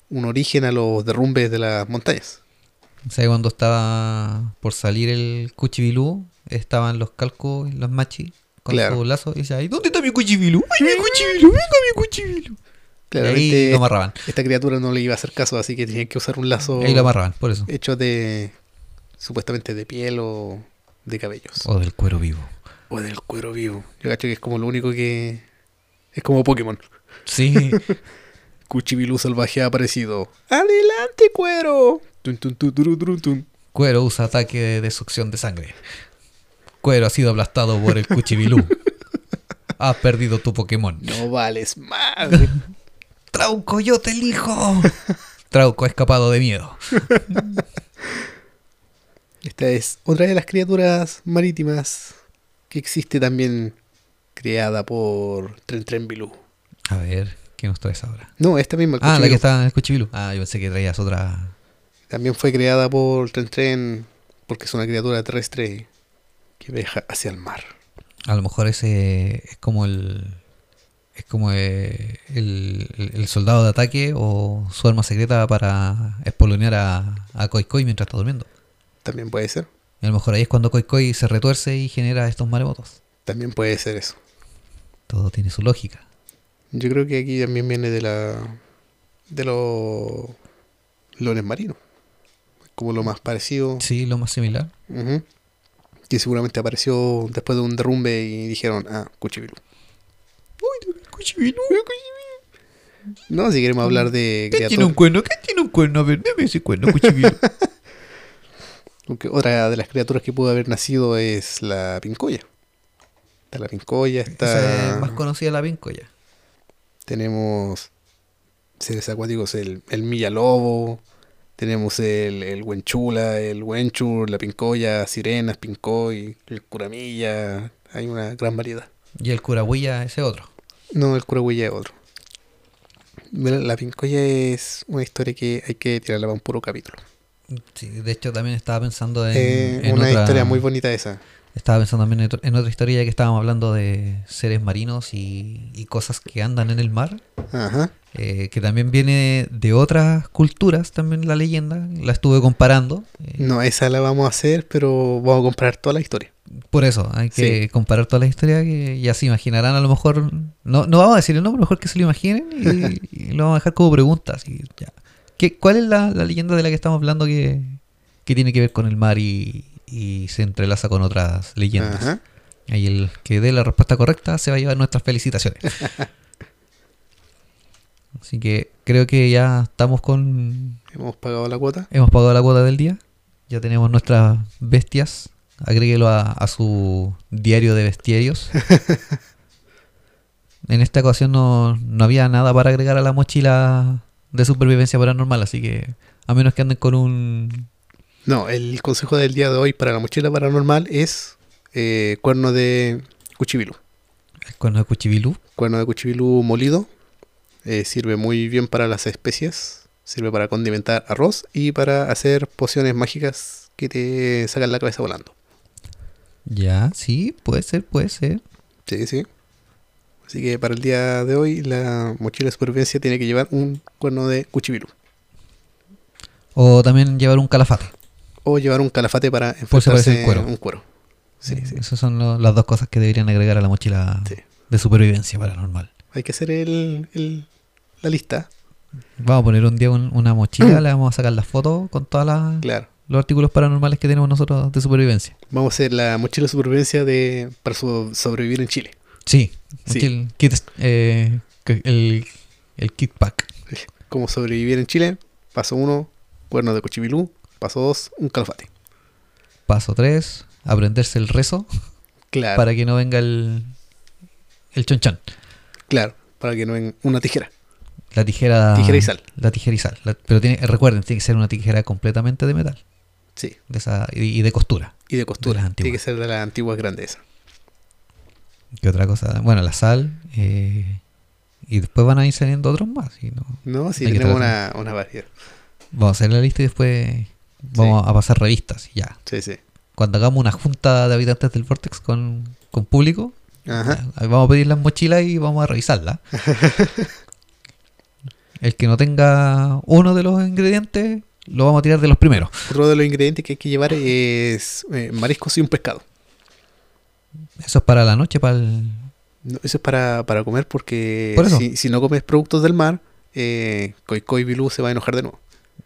Speaker 2: un origen a los derrumbes de las montañas.
Speaker 3: O sea, cuando estaba por salir el cuchibilú, estaban los calcos y los machis con
Speaker 2: Claro.
Speaker 3: su lazo y decía, "Ay, ¿dónde está mi cuchibilú? ¡Ay, mi cuchibilú! ¡Venga, mi cuchibilú! Y
Speaker 2: Claramente
Speaker 3: ahí lo amarraban.
Speaker 2: esta criatura no le iba a hacer caso, así que tenían que usar un lazo
Speaker 3: Ahí lo amarraban, por eso.
Speaker 2: hecho de supuestamente de piel o de cabellos.
Speaker 3: O del cuero vivo.
Speaker 2: O del cuero vivo. Yo cacho que es como lo único que... Es como Pokémon.
Speaker 3: Sí.
Speaker 2: Cuchibilú salvaje ha aparecido. ¡Adelante, cuero! Tun, tun, tun,
Speaker 3: cuero usa ataque de, de succión de sangre. Cuero ha sido aplastado por el cuchibilú. Has perdido tu Pokémon.
Speaker 2: No vales madre.
Speaker 3: ¡Trauco, yo te elijo! Trauco ha escapado de miedo.
Speaker 2: Esta es otra de las criaturas marítimas que existe también creada por Tren Tren Bilú.
Speaker 3: A ver, ¿qué nos traes ahora?
Speaker 2: No, esta misma. el
Speaker 3: Ah, la que está en el Cuchibilú. Ah, yo pensé que traías otra.
Speaker 2: También fue creada por Tren Tren porque es una criatura terrestre que viaja hacia el mar.
Speaker 3: A lo mejor ese es como el. Es como eh, el, el- el soldado de ataque o su arma secreta para espolonear a, a Koi Koi mientras está durmiendo.
Speaker 2: También puede ser.
Speaker 3: Y a lo mejor ahí es cuando Koi Koi se retuerce y genera estos maremotos.
Speaker 2: También puede ser eso.
Speaker 3: Todo tiene su lógica.
Speaker 2: Yo creo que aquí también viene de la de los lones marinos. Como lo más parecido.
Speaker 3: Sí, lo más similar.
Speaker 2: Ujú. Que seguramente apareció después de un derrumbe y dijeron, ah, Cuchibilú. No, si queremos hablar de criaturas.
Speaker 3: cuerno? ¿Qué tiene un cuerno? A ver, deme ese cuerno, Cuchibilú.
Speaker 2: Aunque otra de las criaturas que pudo haber nacido es la pincoya. Está la pincoya,
Speaker 3: Esa
Speaker 2: está.
Speaker 3: es más conocida la pincoya.
Speaker 2: Tenemos seres acuáticos, el, el Milla Lobo. Tenemos el, el Huenchula, el Huenchur, la pincoya, sirenas, pincoy, el curamilla. Hay una gran variedad.
Speaker 3: Y el curahuilla ese otro.
Speaker 2: No, el curahuilla es otro. La pincoya es una historia que hay que tirarla para un puro capítulo.
Speaker 3: Sí, de hecho también estaba pensando en,
Speaker 2: Eh,
Speaker 3: en
Speaker 2: una
Speaker 3: otra-
Speaker 2: historia muy bonita esa.
Speaker 3: Estaba pensando también en, otra historia ya que estábamos hablando de seres marinos y, y cosas que andan en el mar,
Speaker 2: Ajá.
Speaker 3: eh, que también viene de otras culturas también la leyenda, la estuve comparando. eh,
Speaker 2: No, esa la vamos a hacer, pero vamos a comprar toda la historia.
Speaker 3: Por eso, hay que
Speaker 2: Sí.
Speaker 3: comparar toda la historia que ya se imaginarán a lo mejor, no, no vamos a decir el nombre, mejor que se lo imaginen y, y lo vamos a dejar como preguntas. Y ya. ¿Qué, ¿Cuál es la, la leyenda de la que estamos hablando que, que tiene que ver con el mar y, y se entrelaza con otras leyendas?
Speaker 2: Ajá.
Speaker 3: Ahí el que dé la respuesta correcta se va a llevar nuestras felicitaciones. Así que creo que ya estamos con...
Speaker 2: Hemos pagado la cuota.
Speaker 3: Hemos pagado la cuota del día. Ya tenemos nuestras bestias. Agréguelo a, a su diario de bestiarios. en esta ocasión no, no había nada para agregar a la mochila de supervivencia paranormal. Así que a menos que anden con un...
Speaker 2: No, el consejo del día de hoy para la mochila paranormal es eh, cuerno de cuchibilú.
Speaker 3: Cuerno de cuchibilú.
Speaker 2: Cuerno de cuchibilú molido. eh, sirve muy bien para las especias. Sirve para condimentar arroz y para hacer pociones mágicas que te sacan la cabeza volando.
Speaker 3: Ya, sí, puede ser, puede ser.
Speaker 2: Sí, sí. Así que para el día de hoy la mochila de supervivencia tiene que llevar un cuerno de cuchibilú.
Speaker 3: O también llevar un calafate.
Speaker 2: O llevar un calafate para enfrentarse
Speaker 3: el cuero.
Speaker 2: un cuero. Sí, sí.
Speaker 3: Esas son lo- las dos cosas que deberían agregar a la mochila
Speaker 2: Sí.
Speaker 3: de supervivencia paranormal.
Speaker 2: Hay que hacer el, el- la lista.
Speaker 3: Vamos a poner un día un- una mochila, le vamos a sacar las fotos con todos
Speaker 2: Claro.
Speaker 3: los artículos paranormales que tenemos nosotros de supervivencia.
Speaker 2: Vamos a hacer la mochila de supervivencia de para so- sobrevivir en Chile.
Speaker 3: Sí, el kit, eh, el, el kit pack.
Speaker 2: Cómo sobrevivir en Chile. Paso 1, cuerno de cuchibilú. Paso 2, un calafate.
Speaker 3: Paso 3, aprenderse el rezo
Speaker 2: Claro.
Speaker 3: para que no venga el, el chonchán.
Speaker 2: Claro. Para que no en una tijera.
Speaker 3: La tijera.
Speaker 2: Tijera y sal.
Speaker 3: La tijera y sal. La- pero tiene, recuerden, tiene que ser una tijera completamente de metal
Speaker 2: Sí.
Speaker 3: de esa, y, y de costura.
Speaker 2: Y de costura.
Speaker 3: De
Speaker 2: Tiene que ser de las antiguas grandezas.
Speaker 3: ¿Qué otra cosa? Bueno, la sal. eh, y después van a ir saliendo otros más. y no-
Speaker 2: No, sí, tenemos una, una variedad.
Speaker 3: Vamos a hacer la lista y después vamos a pasar revistas. Ya.
Speaker 2: Sí, sí.
Speaker 3: Cuando hagamos una junta de habitantes del Vortex con, con público,
Speaker 2: Ajá.
Speaker 3: ya, ahí vamos a pedir las mochilas y vamos a revisarlas. El que no tenga uno de los ingredientes, lo vamos a tirar de los primeros.
Speaker 2: Otro de los ingredientes que hay que llevar es eh, mariscos y un pescado.
Speaker 3: Eso es para la noche, para el...
Speaker 2: No, eso es para, para comer porque
Speaker 3: Por.
Speaker 2: Si, si no comes productos del mar, eh, Koi Koi Bilú se va a enojar de nuevo.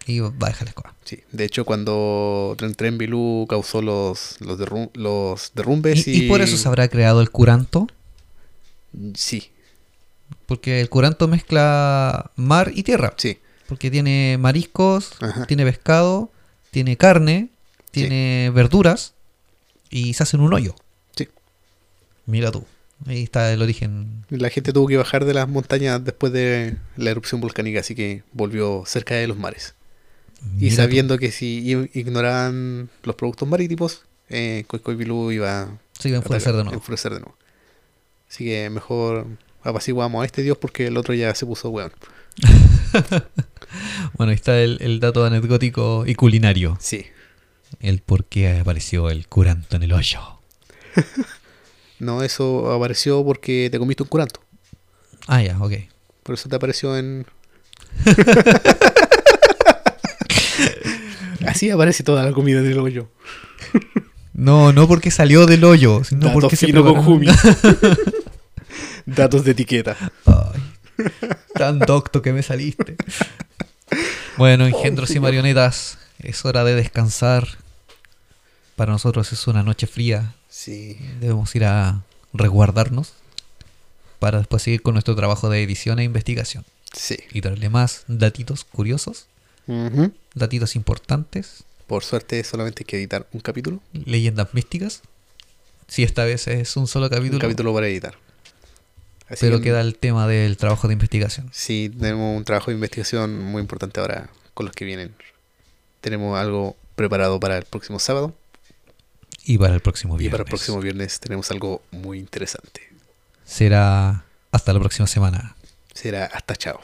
Speaker 3: Y va a dejar la escoba.
Speaker 2: Sí. De hecho, cuando Tren Tren Bilú causó los, los, derrum- los derrumbes
Speaker 3: Y,
Speaker 2: y...
Speaker 3: y por eso se habrá creado el curanto,
Speaker 2: Sí,
Speaker 3: porque el curanto mezcla mar y tierra.
Speaker 2: sí.
Speaker 3: Porque tiene mariscos,
Speaker 2: Ajá.
Speaker 3: tiene pescado, tiene carne, tiene verduras y se hacen un hoyo.
Speaker 2: Sí.
Speaker 3: Mira tú, ahí está el origen.
Speaker 2: La gente tuvo que bajar de las montañas después de la erupción volcánica, así que volvió cerca de los mares. Y
Speaker 3: tú.
Speaker 2: sabiendo que si ignoraban los productos marítimos, eh, Bilú iba
Speaker 3: Se iba a enfurecer de nuevo.
Speaker 2: enfurecer de nuevo. Así que mejor apaciguamos a este dios porque el otro ya se puso weón.
Speaker 3: Bueno, ahí está el, el dato anecdótico y culinario.
Speaker 2: Sí.
Speaker 3: El por qué apareció el curanto en el hoyo.
Speaker 2: No, eso apareció porque te comiste un curanto.
Speaker 3: Ah, ya, ok.
Speaker 2: Por eso te apareció en. Así aparece toda la comida del hoyo.
Speaker 3: No, no porque salió del hoyo, sino
Speaker 2: Dato
Speaker 3: porque se
Speaker 2: fino con. Jumi. Datos de etiqueta.
Speaker 3: Ay, tan docto que me saliste. Bueno, engendros y marionetas, es hora de descansar. Para nosotros es una noche fría.
Speaker 2: Sí.
Speaker 3: Debemos ir a resguardarnos para después seguir con nuestro trabajo de edición e investigación
Speaker 2: Sí.
Speaker 3: y traerle más datitos curiosos,
Speaker 2: Ujú.
Speaker 3: datitos importantes,
Speaker 2: Por suerte solamente hay que editar un capítulo.
Speaker 3: leyendas místicas. Si esta vez es un solo capítulo,
Speaker 2: Un capítulo para editar. Así
Speaker 3: pero
Speaker 2: que-
Speaker 3: queda el tema del trabajo de investigación.
Speaker 2: Sí, tenemos un trabajo de investigación muy importante ahora con los que vienen. Tenemos algo preparado para el próximo sábado
Speaker 3: Y para el próximo
Speaker 2: y
Speaker 3: viernes.
Speaker 2: para el próximo viernes tenemos algo muy interesante.
Speaker 3: Será hasta la próxima semana.
Speaker 2: Será hasta chao.